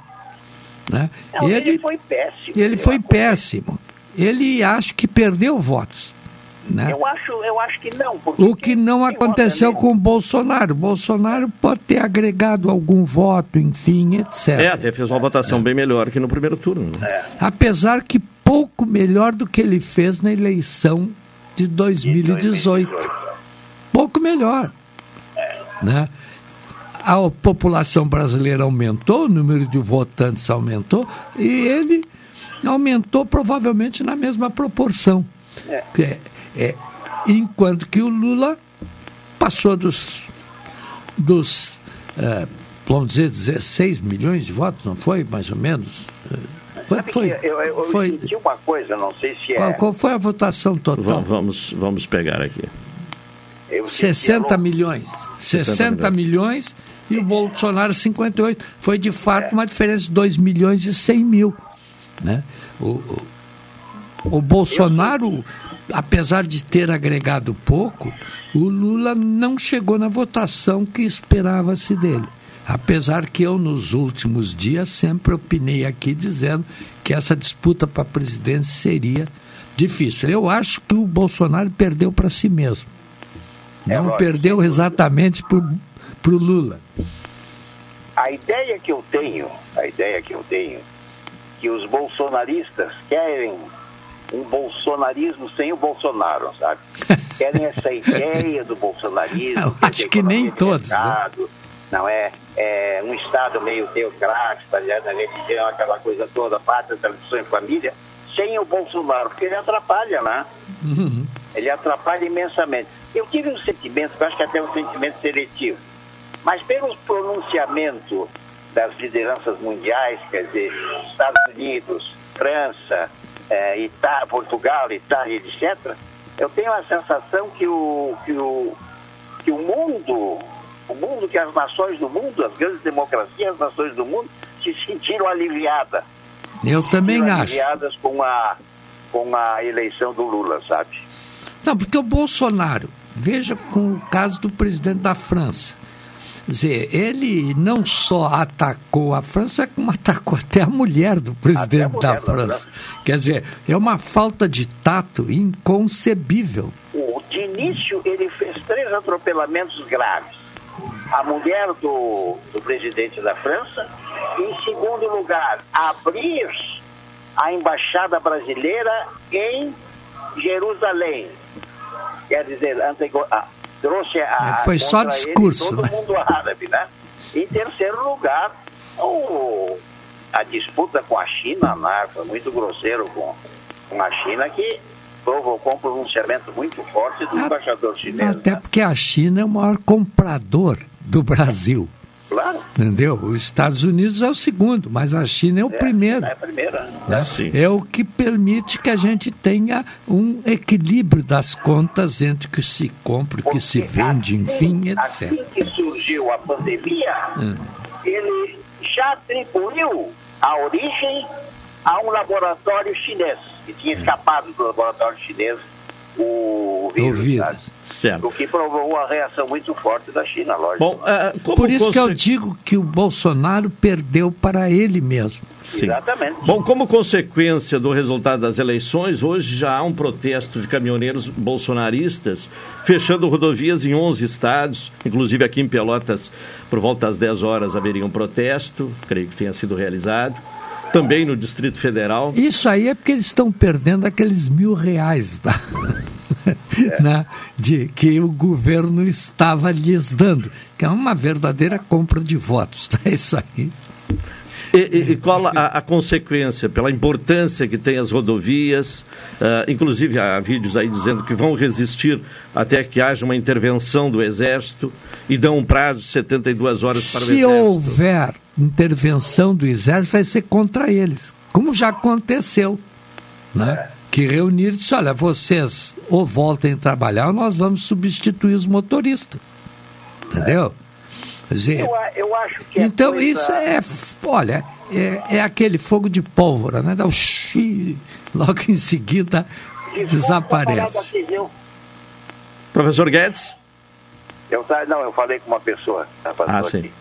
Né?
Não, ele, foi péssimo.
ele foi péssimo. Ele acho que perdeu votos. Né?
Eu acho, eu acho que não. Porque
O que não aconteceu com o Bolsonaro. O Bolsonaro pode ter agregado algum voto, enfim, etc.
É, até fez uma votação bem melhor que no primeiro turno. Né?
Apesar que pouco melhor do que ele fez na eleição de 2018. Pouco melhor. Né? A população brasileira aumentou, o número de votantes aumentou, e ele aumentou provavelmente na mesma proporção. É, é, enquanto que o Lula passou dos, dos é, vamos dizer, 16 milhões de votos, não foi? Mais ou menos? É, Quanto foi?
Eu, eu, eu
foi
senti uma coisa, não sei se é.
qual, qual foi a votação total?
Va- Vamos, vamos pegar aqui.
eu senti
60
a lou-
milhões. 60,
60
milhões e o Bolsonaro 58. Foi de fato uma diferença de 2 milhões e 100 mil. Né? O, o, o Bolsonaro, apesar de ter agregado pouco, o Lula não chegou na votação que esperava-se dele. Apesar que eu, nos últimos dias, sempre opinei aqui dizendo que essa disputa para a presidência seria difícil. Eu acho que o Bolsonaro perdeu para si mesmo.
É
Não
lógico,
perdeu exatamente para o Lula.
A ideia que eu tenho, a ideia que eu tenho, que os bolsonaristas querem um bolsonarismo sem o Bolsonaro, sabe? (laughs) Querem essa ideia do bolsonarismo.
Acho que nem
de
todos, né?
mercado, Não é, é um Estado meio teocrático, baseado na religião, aquela coisa toda, pátria, tradição e família, sem o Bolsonaro, porque ele atrapalha, né?
Uhum.
Ele atrapalha imensamente. Eu tive um sentimento, que eu acho que até é um sentimento seletivo, mas pelo pronunciamento das lideranças mundiais, quer dizer, Estados Unidos, França, eh, Ita Portugal, Itália, etc., eu tenho a sensação que o, que o, que o mundo, o mundo, que as nações do mundo, as grandes democracias, as nações do mundo, se sentiram aliviadas.
Eu também acho.
aliviadas com a, com a eleição do Lula, sabe?
Não, porque o Bolsonaro, veja com o caso do presidente da França. Dizer, ele não só atacou a França, como atacou até a mulher do presidente
mulher
da
da
França. Quer dizer, é uma falta de tato inconcebível.
De início, ele fez três atropelamentos graves. A mulher do, do presidente da França. Em segundo lugar, abrir a embaixada brasileira em Jerusalém. Quer dizer, trouxe a.
É, foi só
contra ele
discurso,
todo
né?
mundo árabe, né? Em terceiro lugar, o, a disputa com a China, né? Foi muito grosseiro com, com a China, que provocou um pronunciamento muito forte do embaixador chinês.
Até porque a China é o maior comprador do Brasil.
Claro.
Entendeu? Os Estados Unidos é o segundo, mas a China é o primeiro.
É a primeira.
né? É o que permite que a gente tenha um equilíbrio das contas entre o que se compra, o que se vende, enfim, etc.
Assim que surgiu a pandemia,
Hum.
ele já atribuiu a origem a um laboratório chinês, que tinha escapado do laboratório chinês o vírus.
O vírus.
Certo.
O que provocou uma reação muito forte da China, lógico.
Bom, ah, como
Por isso que eu digo que o Bolsonaro perdeu para ele mesmo.
Sim.
Exatamente.
Bom, como consequência do resultado das eleições, hoje já há um protesto de caminhoneiros bolsonaristas fechando rodovias em 11 estados, inclusive aqui em Pelotas, por volta das 10 horas haveria um protesto, creio que tenha sido realizado. Também no Distrito Federal.
Isso aí é porque eles estão perdendo aqueles mil reais tá? (laughs) né? de que o governo estava lhes dando, que é uma verdadeira compra de votos. Tá? (laughs) Isso aí.
E, e- e qual a, a consequência, pela importância que tem as rodovias, ah, inclusive há vídeos aí dizendo que vão resistir até que haja uma intervenção do Exército e dão um prazo de 72 horas para o
Se
Exército.
houver intervenção do exército, vai ser contra eles, como já aconteceu. Né? Que reunir e disse, olha, vocês ou voltem a trabalhar ou nós vamos substituir os motoristas. Entendeu? Quer dizer,
Eu, eu acho que a
então
coisa-
isso é, olha, é, é aquele fogo de pólvora, né? Dá um logo em seguida desaparece.
Aqui, viu?
Professor Guedes?
Eu, não, eu falei com uma pessoa. Tá
Ah, sim.
aqui.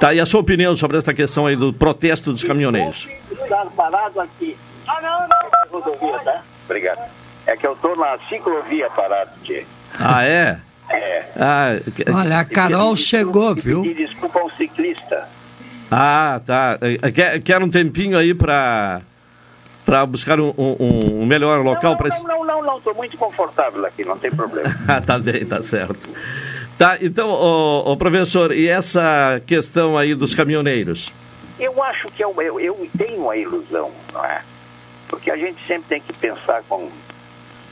Tá, e a sua opinião sobre esta questão aí do protesto dos caminhoneiros?
Estar parado aqui. Ah, não, não. Rodovia, tá? Obrigado. É que eu tô na ciclovia parado aqui.
Ah, é?
É.
Ah,
Olha, a Carol chegou, viu?
E desculpa ao ciclista.
ah tá. Eh, Quer, quer um tempinho aí para para buscar um, um- um melhor local para...
Não, não, não, não. Tô muito confortável aqui, não tem problema. (laughs)
Ah, tá bem, tá certo. Tá, então, ô, ô, professor, e essa questão aí dos caminhoneiros?
Eu acho que eu, eu, eu tenho a ilusão, não é? Porque a gente sempre tem que pensar com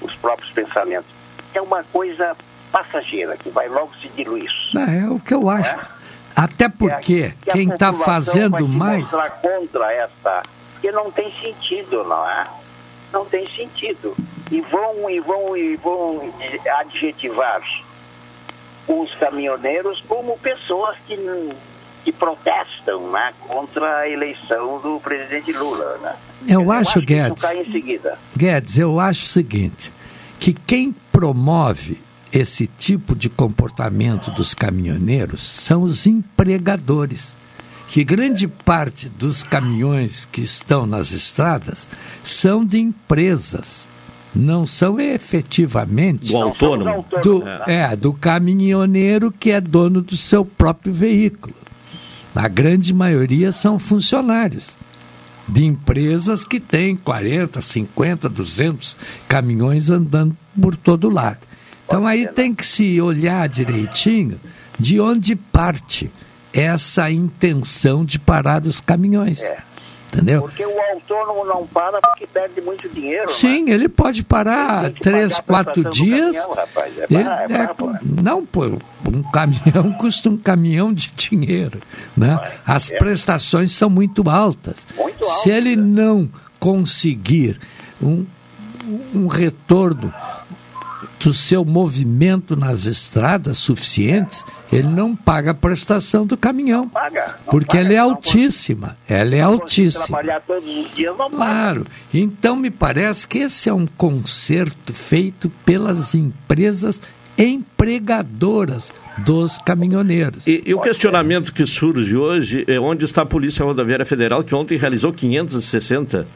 os próprios pensamentos. É uma coisa passageira que vai logo se diluir.
É, é o que eu acho. Até porque
Que a
quem está fazendo
se
mais.
contra essa. Porque não tem sentido, não é? Não tem sentido. E vão, e vão, e vão adjetivar os caminhoneiros como pessoas que, que protestam né, contra a eleição do presidente Lula. Né?
Eu acho,
que
Guedes. Guedes, eu acho o seguinte: que quem promove esse tipo de comportamento dos caminhoneiros são os empregadores. Que grande parte dos caminhões que estão nas estradas são de empresas, não são efetivamente
Do autônomo.
do,
É.
é, do caminhoneiro que é dono do seu próprio veículo. A grande maioria são funcionários de empresas que têm 40, 50, 200 caminhões andando por todo lado. Então aí tem que se olhar direitinho de onde parte essa intenção de parar os caminhões. Entendeu?
Porque o autônomo não para porque perde muito dinheiro.
Sim, ele pode parar três, quatro dias.
caminhão, rapaz. É
Ele-
bra- é
é,
brabo, né?
não, pô, um caminhão (laughs) custa um caminhão de dinheiro. Né? As
é.
prestações são muito altas. Se ele não conseguir um, um retorno do seu movimento nas estradas suficientes, ele não paga a prestação do caminhão.
Paga. não
Porque
paga,
ela é
não
altíssima. Ela é altíssima.
Trabalhar todos os dias não paga.
Claro. Então me parece que esse é um conserto feito pelas empresas empregadoras dos caminhoneiros.
E, e o questionamento que surge hoje é onde está a Polícia Rodoviária Federal, que ontem realizou 560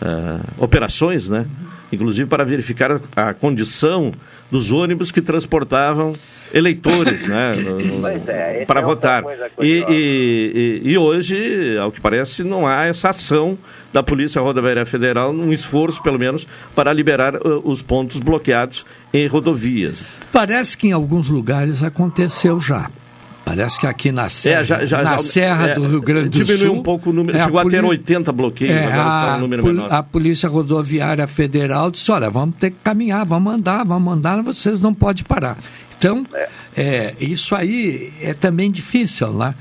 ah, operações, né? Inclusive para verificar a, condição dos ônibus que transportavam eleitores, né? (laughs) no- no-
Pois é,
para
é outra
votar. E, e, e- e hoje, ao que parece, não há essa ação da Polícia Rodoviária Federal, um esforço, pelo menos, para liberar ah, os pontos bloqueados em rodovias.
Parece que em alguns lugares aconteceu já. Parece que aqui na Serra,
É, já- já-
na
já-
Serra
é,
do Rio Grande do
diminuiu
Sul.
um pouco o número,
é,
chegou a ter
poli-
80 bloqueios,
É, a,
um número
pol-
menor.
a Polícia Rodoviária Federal disse: olha, vamos ter que caminhar, vamos andar, vamos andar, vocês não podem parar. Então, é, isso aí é também difícil, né?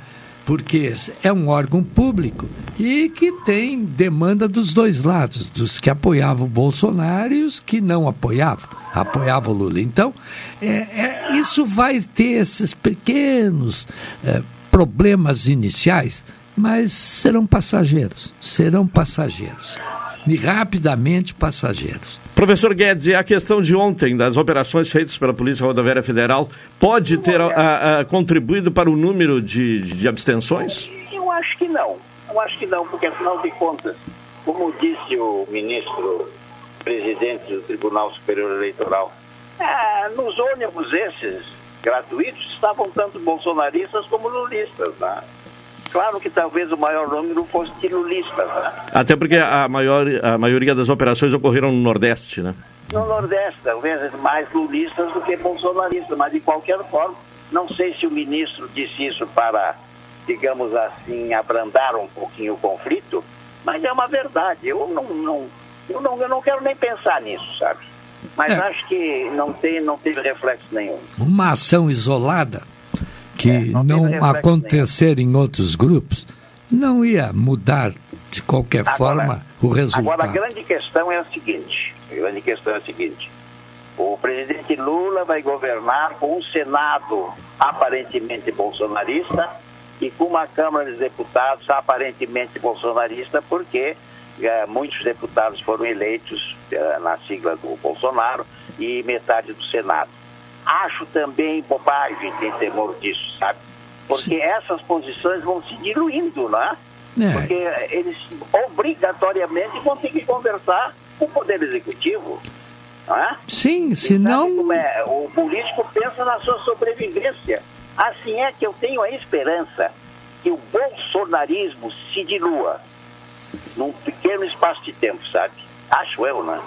Porque é um órgão público e que tem demanda dos dois lados, dos que apoiavam o Bolsonaro e os que não apoiavam, apoiavam o Lula. Então, é, é, isso vai ter esses pequenos é, problemas iniciais mas serão passageiros, serão passageiros. E rapidamente passageiros.
Professor Guedes, e a questão de ontem, das operações feitas pela Polícia Rodoviária Federal, pode ter a, a, contribuído para o número de, de abstenções?
Eu acho que não. Eu acho que não, porque afinal de contas, como disse o ministro presidente do Tribunal Superior Eleitoral, é, nos ônibus esses gratuitos estavam tanto bolsonaristas como lulistas, né? Claro que talvez o maior número fosse de lulistas, né?
Até porque a, maior, a maioria das operações ocorreram no Nordeste, né?
No Nordeste, talvez mais lulistas do que bolsonaristas, mas de qualquer forma, não sei se o ministro disse isso para, digamos assim, abrandar um pouquinho o conflito, mas é uma verdade. Eu não, não, eu não, eu não quero nem pensar nisso, sabe? Mas é. acho que não, tem, não teve reflexo nenhum.
Uma ação isolada que é, não, não acontecer nenhum. em outros grupos não ia mudar de qualquer agora, forma o resultado.
Agora a grande questão é a seguinte, a grande questão é a seguinte. O presidente Lula vai governar com um Senado aparentemente bolsonarista e com uma Câmara de Deputados aparentemente bolsonarista, porque eh, muitos deputados foram eleitos eh, na sigla do Bolsonaro e metade do Senado. Acho também bobagem ter temor disso, sabe? Porque Sim. essas posições vão se diluindo, né? É. Porque eles obrigatoriamente vão ter que conversar com o Poder Executivo. Não é?
Sim, senão.
É? O político pensa na sua sobrevivência. Assim é que eu tenho a esperança que o bolsonarismo se dilua num pequeno espaço de tempo, sabe? Acho eu, né?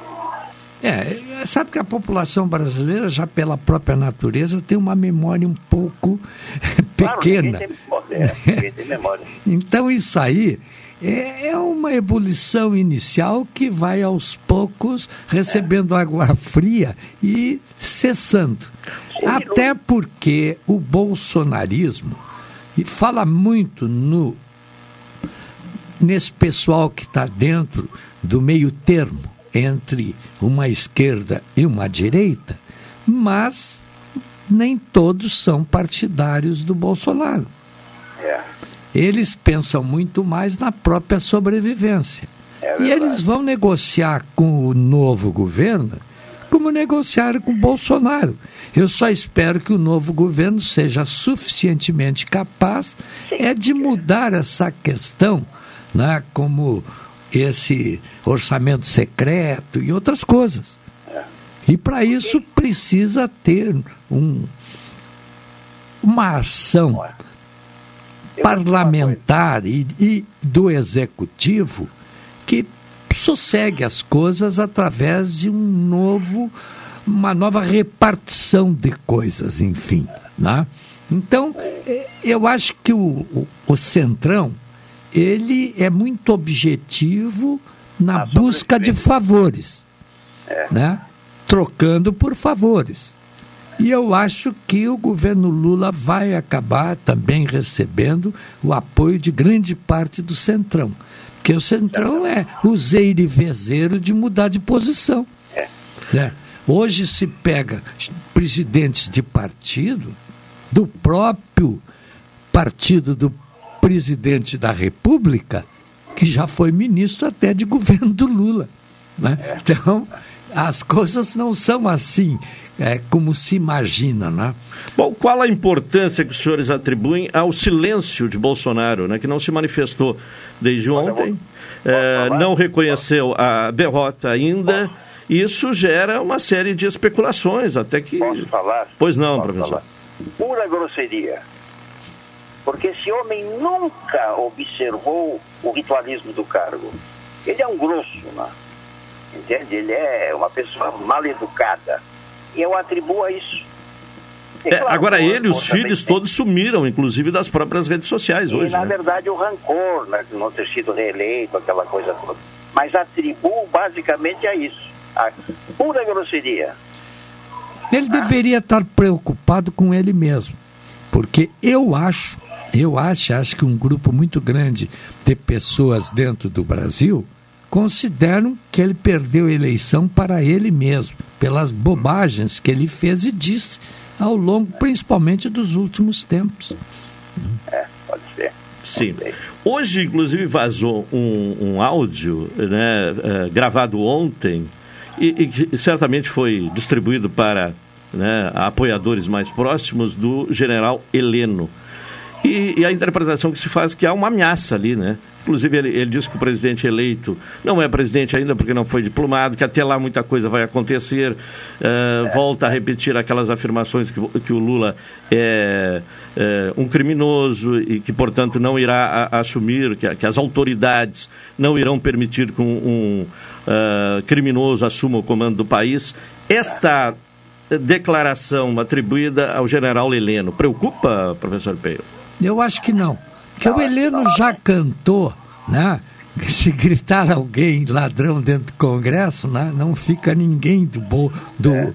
É, sabe que a população brasileira, já pela própria natureza, tem uma memória um pouco (laughs) pequena.
Claro, tem, é, tem memória. (laughs)
então isso aí é, é, uma ebulição inicial que vai aos poucos recebendo é. água fria e cessando. Até porque o bolsonarismo, e fala muito no nesse pessoal que está dentro do meio termo entre uma esquerda e uma direita, mas nem todos são partidários do Bolsonaro.
É.
Eles pensam muito mais na própria sobrevivência. É e eles vão negociar com o novo governo como negociaram com o Bolsonaro. Eu só espero que o novo governo seja suficientemente capaz é de mudar essa questão né, como esse orçamento secreto e outras coisas. E para isso precisa ter um, uma ação parlamentar e, e do executivo que sossegue as coisas através de um novo, uma nova repartição de coisas, enfim. Né? Então, eh, eu acho que o, o, o Centrão ele é muito objetivo na ah, busca de favores, é. né? trocando por favores. E eu acho que o governo Lula vai acabar também recebendo o apoio de grande parte do Centrão. Porque o Centrão é o zeire-vezeiro de mudar de posição. É. Né? Hoje se pega presidentes de partido, do próprio partido do presidente da República que já foi ministro até de governo do Lula. Né? Então, as coisas não são assim é, como se imagina. Né?
Bom, qual a importância que os senhores atribuem ao silêncio de Bolsonaro, né, que não se manifestou desde ontem, é, não reconheceu a derrota ainda? Isso gera uma série de especulações, até que.
Posso falar?
Pois não, Posso professor. Falar?
Pura grosseria porque esse homem nunca observou o ritualismo do cargo. Ele é um grosso, né? entende? Ele é uma pessoa mal educada. E eu atribuo a isso.
É, claro, agora ele, os filhos tem... todos sumiram, inclusive das próprias redes sociais
e,
hoje.
na
né?
verdade, o rancor, né, de não ter sido reeleito, aquela coisa toda. Mas atribuo basicamente a isso. A pura grosseria.
Ele ah. deveria estar preocupado com ele mesmo. Porque eu acho eu acho, acho que um grupo muito grande de pessoas dentro do Brasil consideram que ele perdeu a eleição para ele mesmo, pelas bobagens que ele fez e disse ao longo, principalmente dos últimos tempos.
É, pode ser.
Sim. Hoje, inclusive, vazou um, um áudio né, é, gravado ontem e, e, que certamente foi distribuído para né, apoiadores mais próximos do general Heleno. E, e, a interpretação que se faz que há uma ameaça ali, né? Inclusive, ele, ele disse que o presidente eleito não é presidente ainda porque não foi diplomado, que até lá muita coisa vai acontecer. Uh, volta a repetir aquelas afirmações que, que o Lula é, é, um criminoso e que, portanto, não irá a, assumir, que, que, as autoridades não irão permitir que um, um uh, criminoso assuma o comando do país. Esta declaração atribuída ao general Heleno preocupa, professor Peio?
Eu acho que não. Porque o Heleno já cantou, né? (laughs) Se gritar alguém ladrão dentro do Congresso, né? não fica ninguém do bom. Do... É.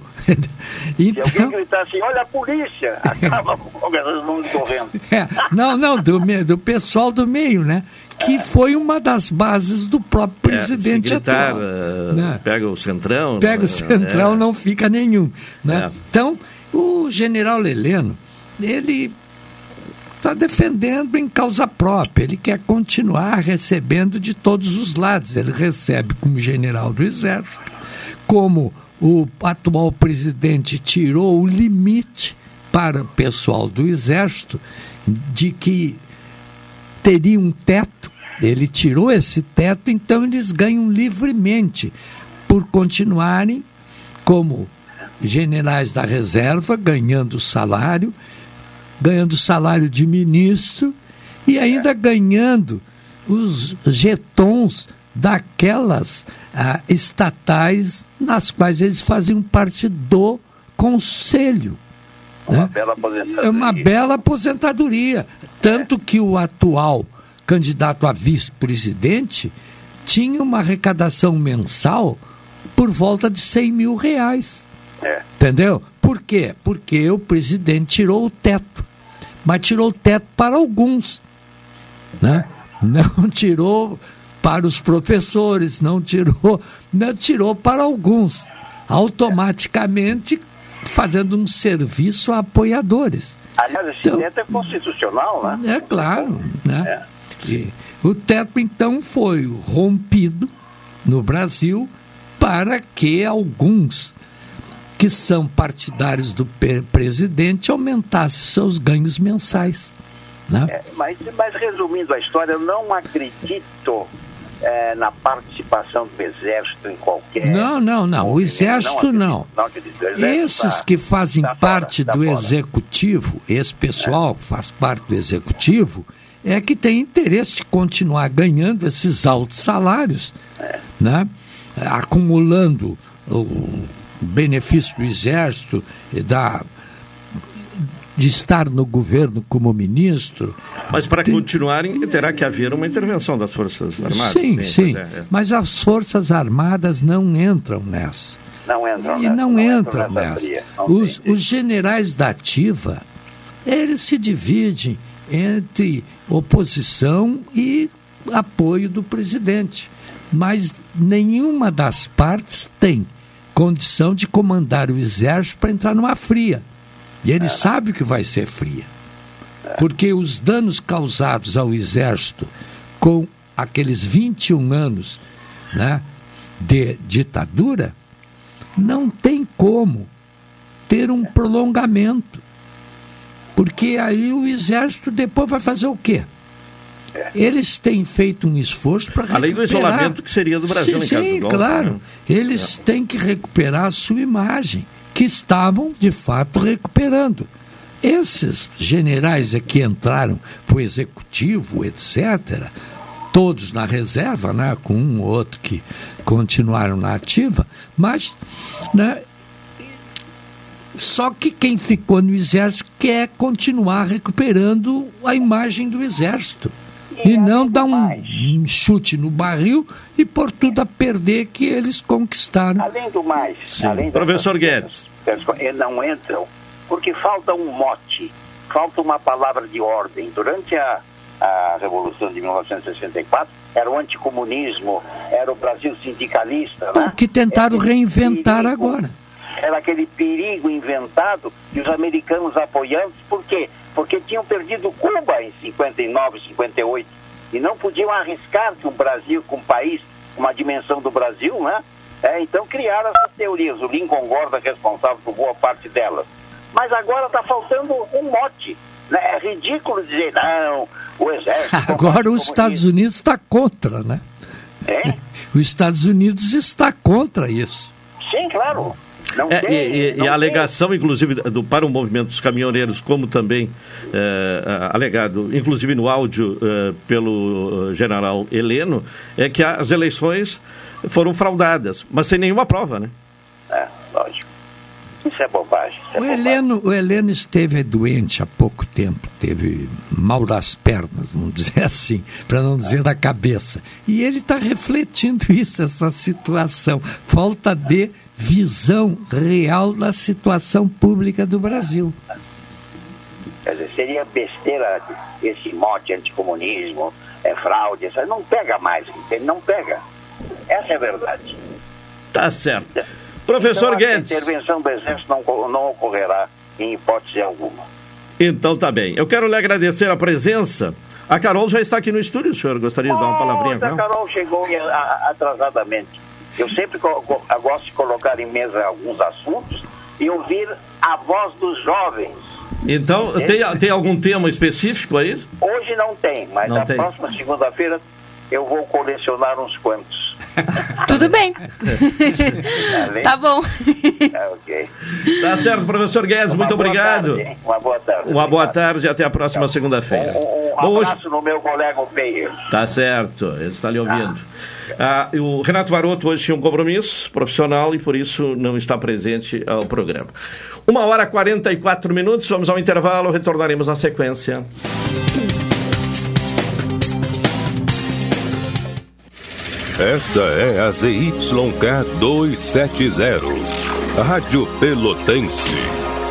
então... (laughs) Se alguém gritar assim, olha a polícia, (laughs) acaba com o Congresso correndo.
É. Não, não, do, do pessoal do meio, né? que foi uma das bases do próprio é, presidente
é, gritar, atual. Uh, né? Pega o centrão.
Pega o centrão, é. não fica nenhum. Né? É. Então, o general Heleno, ele está defendendo em causa própria. Ele quer continuar recebendo de todos os lados. Ele recebe como general do Exército, como o atual presidente tirou o limite para o pessoal do Exército de que teria um teto. Ele tirou esse teto, então eles ganham livremente por continuarem como generais da reserva, ganhando salário ganhando salário de ministro e ainda ganhando os jetons daquelas ah, estatais nas quais eles faziam parte do conselho.
Uma né? bela aposentadoria. É
uma bela aposentadoria. Tanto é. que o atual candidato a vice-presidente tinha uma arrecadação mensal por volta de 100 mil reais. É. Entendeu? Por quê? Porque o presidente tirou o teto mas tirou o teto para alguns. Né? Não (laughs) tirou para os professores, não tirou, não tirou para alguns. Automaticamente fazendo um serviço a apoiadores.
Aliás, esse então, teto é constitucional, né?
É claro. Né? É. o teto, então, foi rompido no Brasil para que alguns que são partidários do presidente aumentassem seus ganhos mensais. Né?
É, mas, mas, resumindo a história, eu não acredito é, na participação do Exército em qualquer.
Não, não, não. O Exército não. não. Acredito, não. Esses tá, que fazem tá parte fora, tá do fora. Executivo, esse pessoal é. que faz parte do Executivo, é que tem interesse de continuar ganhando esses altos salários, é. né? acumulando o benefício do Exército, da, de estar no governo como ministro.
Mas para tem... continuarem, terá que haver uma intervenção das Forças Armadas.
Sim, sim. sim. É, é. Mas as Forças Armadas não entram nessa.
Não entram
e
nessa.
não, não entram nessa. nessa. Os, os generais da ativa, eles se dividem entre oposição e apoio do presidente. Mas nenhuma das partes tem condição de comandar o exército para entrar numa fria. E ele é. sabe que vai ser fria. Porque os danos causados ao exército com aqueles 21 anos né, de ditadura não tem como ter um prolongamento. Porque aí o exército depois vai fazer o quê? Eles têm feito um esforço para
Além do isolamento que seria do Brasil,
sim, sim claro. Né? Eles é. têm que recuperar a sua imagem, que estavam, de fato, recuperando. Esses generais que entraram para o executivo, etc., todos na reserva, né, com um ou outro que continuaram na ativa, mas né, só que quem ficou no exército quer continuar recuperando a imagem do exército e não dar um, chute no barril e por tudo a perder que eles conquistaram.
Além do mais, além
professor Guedes,
eles não entram porque falta um mote, falta uma palavra de ordem. Durante a, a Revolução de 1964, era o anticomunismo, era o Brasil sindicalista.
Né? O que tentaram reinventar perigo, agora.
Era aquele perigo inventado e os americanos apoiantes, por quê? Porque tinham perdido Cuba em 59, 58 e não podiam arriscar que um Brasil, com um país uma dimensão do Brasil, né? É, então criaram essas teorias. O Lincoln Gorda é responsável por boa parte delas. Mas agora está faltando um mote. Né? É ridículo dizer, não, o exército. (laughs)
Agora os Estados Unidos está contra, né?
É? (laughs)
Os Estados Unidos está contra isso.
Sim, claro. Não
É,
tem,
e, e-
não
e a
tem.
alegação, inclusive, do, para o movimento dos caminhoneiros, como também é, alegado, inclusive no áudio é, pelo eh, general Heleno, é que as eleições foram fraudadas, mas sem nenhuma prova, né?
É, lógico. Isso é bobagem. Isso é
O
bobagem.
Heleno, o Heleno esteve doente há pouco tempo, teve mal das pernas, vamos dizer (laughs) assim, para não dizer da cabeça. E ele está refletindo (laughs) isso, essa situação. Falta de visão real da situação pública do Brasil.
Quer dizer, seria besteira esse mote anticomunismo, é fraude, essa, não pega mais, entende? não pega. Essa é a verdade.
Tá certo. Professor
então,
Guedes.
A intervenção do Exército não, não ocorrerá em hipótese alguma.
Então tá bem. Eu quero lhe agradecer a presença. A Carol já está aqui no estúdio, o senhor gostaria de dar uma palavrinha com
a? Carol chegou a- atrasadamente. Eu sempre gosto de colocar em mesa alguns assuntos e ouvir a voz dos jovens.
Então, tem, tem algum tema específico aí?
Hoje não tem, mas
Não
na
tem.
próxima segunda-feira eu vou colecionar uns quantos. (laughs)
Tudo bem.
bem?
tá bom.
É, ok.
Tá certo, professor Guedes, muito obrigado.
tarde? Uma boa tarde.
Uma boa tarde e até a próxima segunda-feira.
Um
Bom, hoje-
abraço no meu colega Peio.
Tá certo, ele está lhe ouvindo. Ah, e o Renato Varoto hoje tinha um compromisso profissional e por isso não está presente ao programa. Uma hora e 44 minutos, vamos ao intervalo, retornaremos na sequência.
Esta é a ZYK 270, Rádio Pelotense,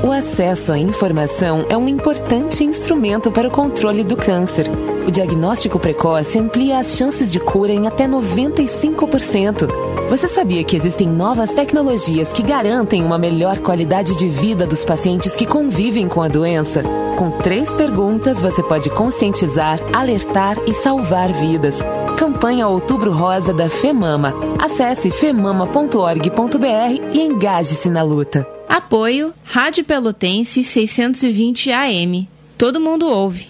O acesso à informação é um importante instrumento para o controle do câncer. O diagnóstico precoce amplia as chances de cura em até 95%. Você sabia que existem novas tecnologias que garantem uma melhor qualidade de vida dos pacientes que convivem com a doença? Com três perguntas, você pode conscientizar, alertar e salvar vidas. Campanha Outubro Rosa da FEMAMA. Acesse femama.org.br e engaje-se na luta.
Apoio Rádio Pelotense 620 AM. Todo mundo ouve.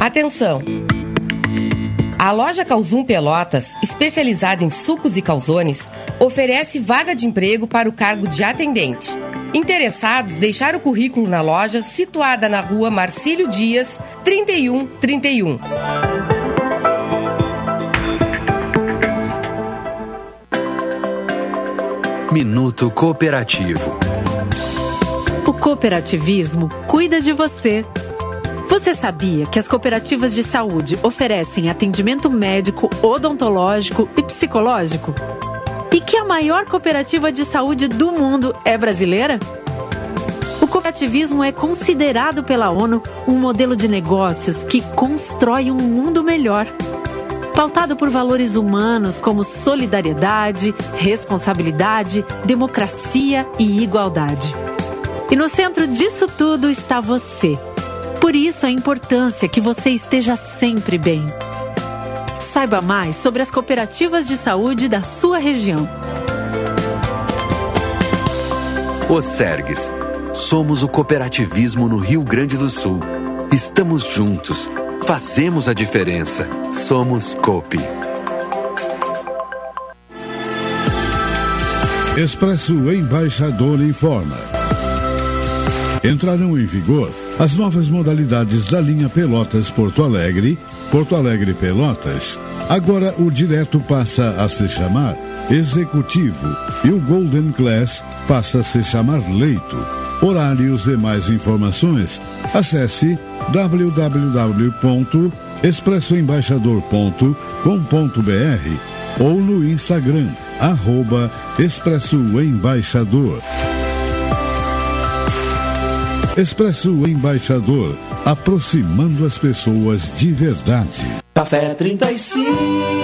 Atenção! A loja Calzum Pelotas, especializada em sucos e calzones, oferece vaga de emprego para o cargo de atendente. Interessados, deixar o currículo na loja situada na rua Marcílio Dias, 3131.
Minuto Cooperativo.
O cooperativismo cuida de você. Você sabia que as cooperativas de saúde oferecem atendimento médico, odontológico e psicológico? E que a maior cooperativa de saúde do mundo é brasileira? O cooperativismo é considerado pela ONU um modelo de negócios que constrói um mundo melhor. Pautado por valores humanos como solidariedade, responsabilidade, democracia e igualdade. E no centro disso tudo está você. Por isso a importância que você esteja sempre bem. Saiba mais sobre as cooperativas de saúde da sua região.
O Sergues. Somos o cooperativismo no Rio Grande do Sul. Estamos juntos. Fazemos a diferença. Somos Coop.
Expresso Embaixador informa. Entrarão em vigor as novas modalidades da linha Pelotas Porto Alegre, Porto Alegre Pelotas. Agora o direto passa a se chamar Executivo e o Golden Class passa a se chamar Leito. Horários e mais informações, acesse www.expressoembaixador.com.br ou no Instagram, arroba Expresso Embaixador. Expresso Embaixador, aproximando as pessoas de verdade.
Café 35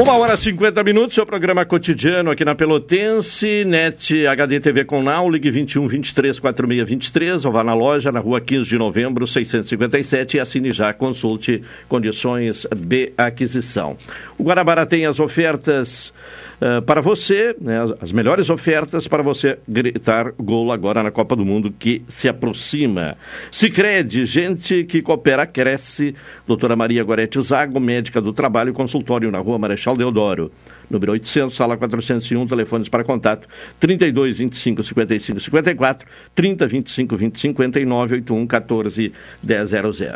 Uma hora e 50 minutos, seu programa cotidiano aqui na Pelotense, NET HD TV com Now, ligue 21 23 46 23, ou vá na loja na rua 15 de novembro, 657 e assine já, consulte condições de aquisição. O Guarabara tem as ofertas uh, para você, né, as, as melhores ofertas para você gritar gol agora na Copa do Mundo que se aproxima. Sicredi, gente que coopera, cresce. Doutora Maria Gorete Zago, médica do trabalho, consultório na rua Marechal Deodoro. Número 800, sala 401, telefones para contato 32 25 55 54, 30 25 20 59, 81 14 100.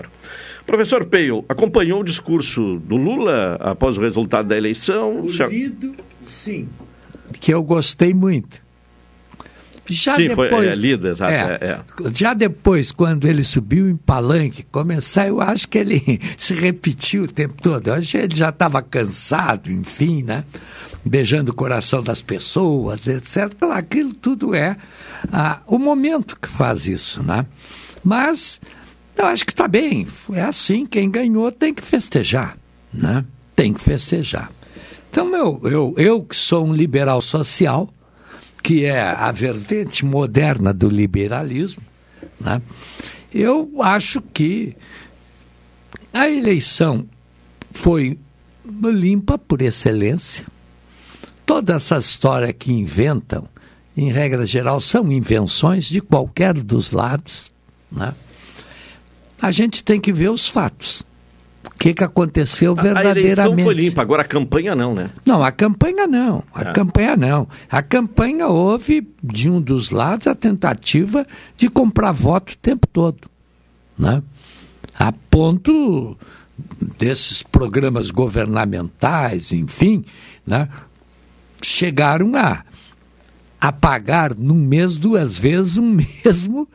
Professor Peio, acompanhou o discurso do Lula após o resultado da eleição?
Sim. Que eu gostei muito. Já
Sim,
depois,
foi é, lido, exato.
é,
é, é.
Já depois, quando ele subiu em palanque, começar, eu acho que ele (laughs) se repetiu o tempo todo. Eu acho que ele já estava cansado, enfim, né? Beijando o coração das pessoas, etc. Claro, aquilo tudo é ah, o momento que faz isso, né? Mas eu acho que está bem. É assim, quem ganhou tem que festejar, né? Tem que festejar. Então, eu, eu, eu que sou um liberal social, que é a vertente moderna do liberalismo, né? eu acho que a eleição foi limpa por excelência. Toda essa história que inventam, em regra geral, são invenções de qualquer dos lados. Né? A gente tem que ver os fatos. O que, que aconteceu verdadeiramente.
A eleição foi limpa, agora a campanha não, né?
Não, a campanha não. A
Ah.
campanha não. A campanha houve, de um dos lados, a tentativa de comprar voto o tempo todo. Né? A ponto desses programas governamentais, enfim, né, chegaram a, a pagar num mês duas vezes o (laughs) mesmo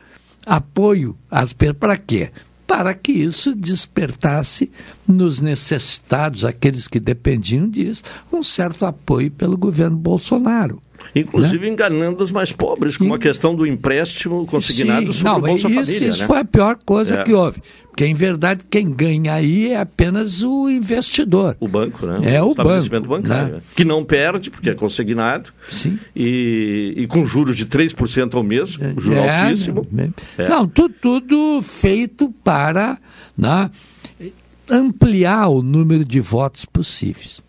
apoio às para quê? Para que isso despertasse nos necessitados, aqueles que dependiam disso, um certo apoio pelo governo Bolsonaro.
Inclusive né? enganando os mais pobres, com a questão do empréstimo consignado Sim, sobre não, Bolsa
isso,
Família.
Isso
né?
foi a pior coisa é. que houve. Porque, em verdade, quem ganha aí é apenas o investidor.
O banco, né?
É o, o banco,
bancário.
Né?
Que não perde, porque é consignado.
Sim.
E, e com juros de 3% ao mês, um juro
é,
altíssimo.
É. Não, tudo, tudo feito para né, ampliar o número de votos possíveis.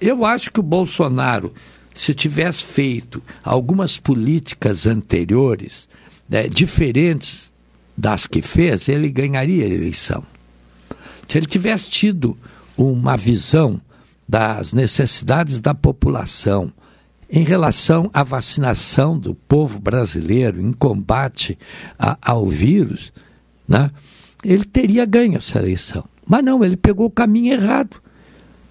Eu acho que o Bolsonaro se tivesse feito algumas políticas anteriores né, diferentes das que fez, ele ganharia a eleição. Se ele tivesse tido uma visão das necessidades da população em relação à vacinação do povo brasileiro em combate a, ao vírus, né, ele teria ganho essa eleição. Mas não, ele pegou o caminho errado.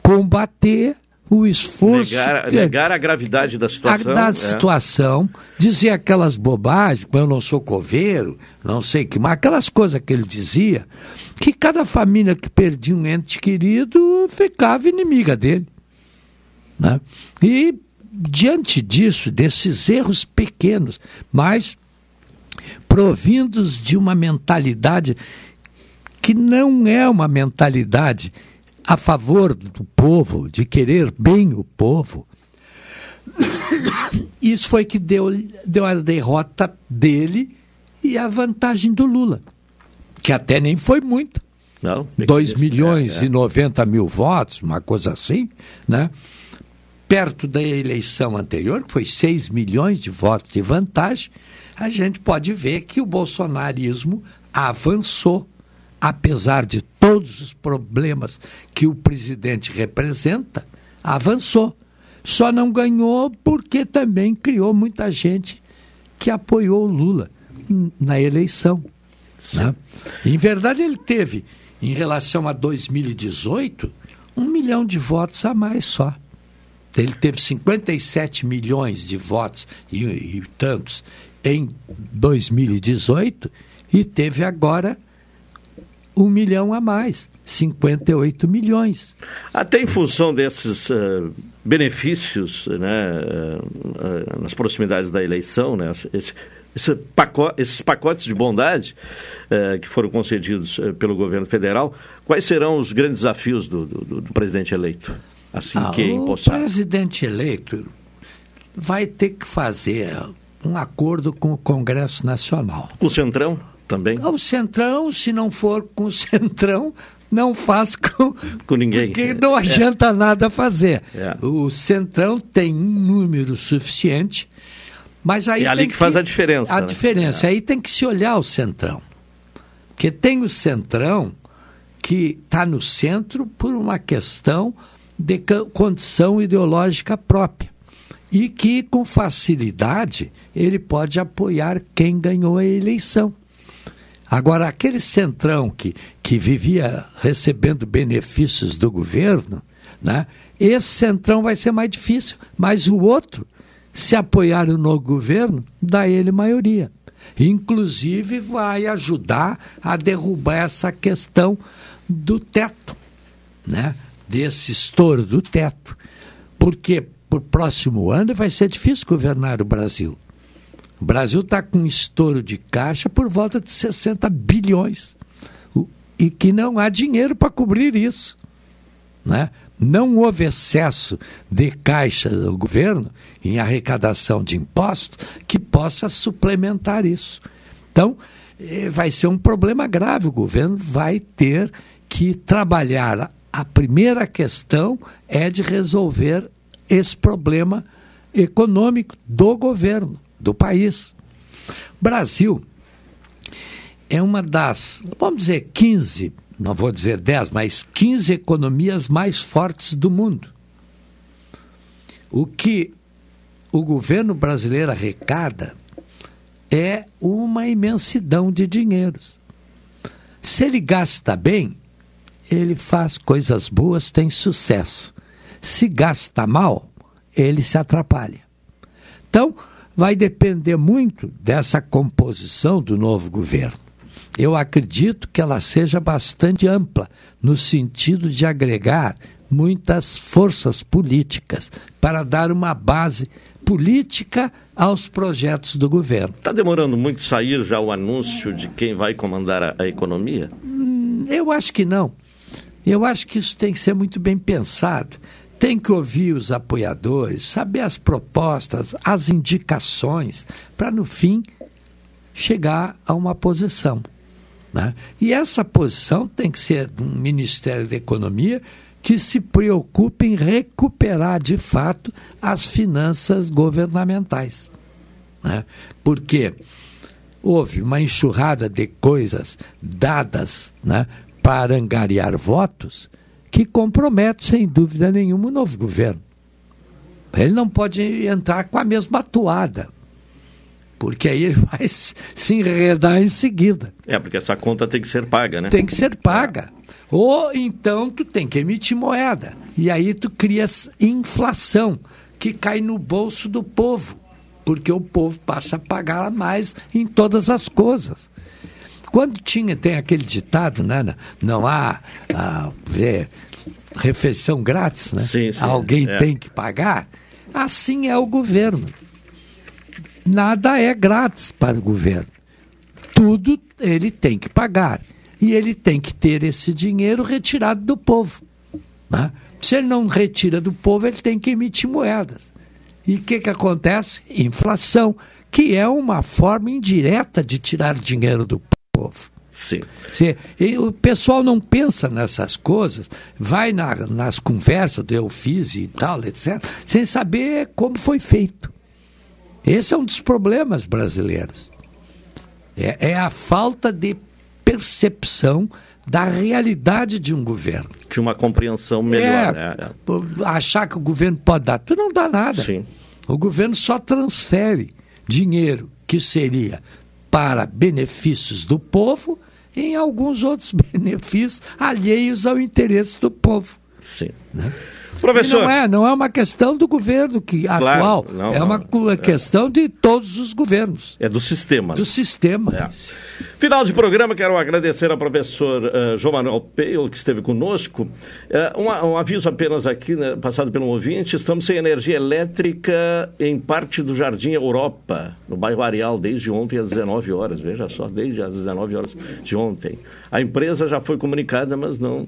Combater o esforço.
Negar, negar a gravidade da situação.
A, da é. situação, dizer aquelas bobagens, eu não sou coveiro, não sei que, mas aquelas coisas que ele dizia, que cada família que perdia um ente querido ficava inimiga dele. Né? E diante disso, desses erros pequenos, mas provindos de uma mentalidade que não é uma mentalidade a favor do povo, de querer bem o povo. (coughs) Isso foi que deu, deu a derrota dele e a vantagem do Lula, que até nem foi muito.
Não,
2 milhões é, é. e 90 mil votos, uma coisa assim, né? Perto da eleição anterior, que foi 6 milhões de votos de vantagem, a gente pode ver que o bolsonarismo avançou apesar de todos os problemas que o presidente representa, avançou. Só não ganhou porque também criou muita gente que apoiou o Lula na eleição. Né? Em verdade, ele teve, em relação a 2018, um milhão de votos a mais só. Ele teve 57 milhões de votos e, e tantos em 2018 e teve agora um milhão a mais, 58 milhões.
Até em função desses uh, benefícios né, uh, uh, nas proximidades da eleição, né, esse, esse pacote, esses pacotes de bondade que foram concedidos pelo governo federal, quais serão os grandes desafios do, do, do presidente eleito? Assim ah, que é empossado?
O presidente eleito vai ter que fazer um acordo com o Congresso Nacional.
O Centrão? Também?
O Centrão, se não for com o Centrão, não faz com,
com ninguém.
Porque não adianta é. nada fazer. É. O Centrão tem um número suficiente, mas aí.
É ali que, que, faz a diferença.
A
né?
diferença. É. Aí tem que se olhar o Centrão. Porque tem o Centrão que está no centro por uma questão de condição ideológica própria. E que, com facilidade, ele pode apoiar quem ganhou a eleição. Agora, aquele centrão que, que vivia recebendo benefícios do governo, né, esse centrão vai ser mais difícil. Mas o outro, se apoiar no governo, dá ele maioria. Inclusive, vai ajudar a derrubar essa questão do teto, né? desse estouro do teto. Porque para o próximo ano vai ser difícil governar o Brasil. O Brasil está com um estouro de caixa por volta de 60 bilhões. E que não há dinheiro para cobrir isso. Né? Não houve excesso de caixa do governo em arrecadação de impostos que possa suplementar isso. Então, eh, vai ser um problema grave. O governo vai ter que trabalhar. A primeira questão é de resolver esse problema econômico do governo do país. Brasil é uma das, vamos dizer, 15, não vou dizer 10, mas 15 economias mais fortes do mundo. O que o governo brasileiro arrecada é uma imensidão de dinheiros. Se ele gasta bem, ele faz coisas boas, tem sucesso. Se gasta mal, ele se atrapalha. Então, vai depender muito dessa composição do novo governo. Eu acredito que ela seja bastante ampla, no sentido de agregar muitas forças políticas para dar uma base política aos projetos do governo.
Está demorando muito sair já o anúncio de quem vai comandar a, a economia?
Hum, eu acho que não. Eu acho que isso tem que ser muito bem pensado. Tem que ouvir os apoiadores, saber as propostas, as indicações, para no fim chegar a uma posição. Né? E essa posição tem que ser um Ministério da Economia que se preocupe em recuperar de fato as finanças governamentais. Né? Porque houve uma enxurrada de coisas dadas né, para angariar votos que compromete, sem dúvida nenhuma, o novo governo. Ele não pode entrar com a mesma atuada porque aí ele vai se enredar em seguida.
É, porque essa conta tem que ser paga, né?
Tem que ser paga. Ou então tu tem que emitir moeda. E aí tu crias inflação, que cai no bolso do povo, porque o povo passa a pagar mais em todas as coisas. Quando tinha, tem aquele ditado, né? Não há, ah, é, refeição grátis, né?
Sim, sim,
Alguém
é.
tem que pagar. Assim é o governo nada é grátis para o governo. Tudo ele tem que pagar. E ele tem que ter esse dinheiro retirado do povo. Né? Se ele não retira do povo, ele tem que emitir moedas. E o que, que acontece? Inflação, que é uma forma indireta de tirar dinheiro do povo.
Sim.
Se, o pessoal não pensa nessas coisas, vai na, nas conversas do eu fiz e tal, etc., sem saber como foi feito. Esse é um dos problemas brasileiros. É, é, a falta de percepção da realidade de um governo.
De uma compreensão melhor.
É, né? Achar que o governo pode dar. Tu não dá nada.
Sim.
O governo só transfere dinheiro que seria para benefícios do povo em alguns outros (laughs) benefícios alheios ao interesse do povo.
Sim.
Né?
Professor.
E não é, não é uma questão do governo que
claro,
atual,
não,
é uma
não,
questão é. de todos os governos.
É do sistema.
Do sistema.
É. Final de programa, quero agradecer ao professor uh, João Manuel Peio, que esteve conosco. Uh, um, um, aviso apenas aqui, né, passado pelo ouvinte, estamos sem energia elétrica em parte do Jardim Europa, no bairro Areal, desde ontem às 19 horas. Veja só, desde às 19 horas de ontem. A empresa já foi comunicada, mas não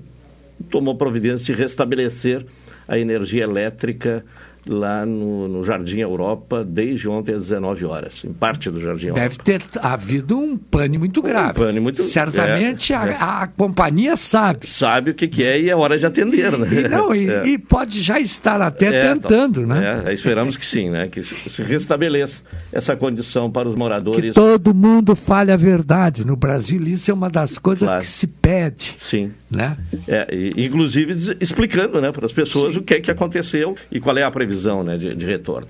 tomou providência de restabelecer a energia elétrica lá no, no, Jardim Europa desde ontem às 19 horas, em parte do Jardim
Deve
Europa.
ter havido um pane muito grave.
Um pane muito
Certamente
é,
a,
é.
a, companhia sabe.
Sabe o que, que, é e é hora de atender,
e,
né?
E, não, e, (laughs)
é.
e, pode já estar até tentando, né?
É, esperamos que sim, né? Que se restabeleça essa condição para os moradores.
Que todo mundo fale a verdade. No Brasil, isso é uma das coisas
claro.
que se pede.
Sim.
Né?
É, inclusive explicando né, para as pessoas sim. o que é que aconteceu e qual é a previsão né, de, de retorno.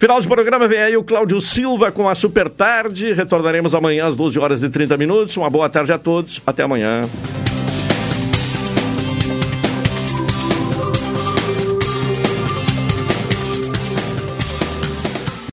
Final de programa, vem aí o Cláudio Silva com a Super Tarde. Retornaremos amanhã às 12 horas e 30 minutos. Uma boa tarde a todos. Até amanhã.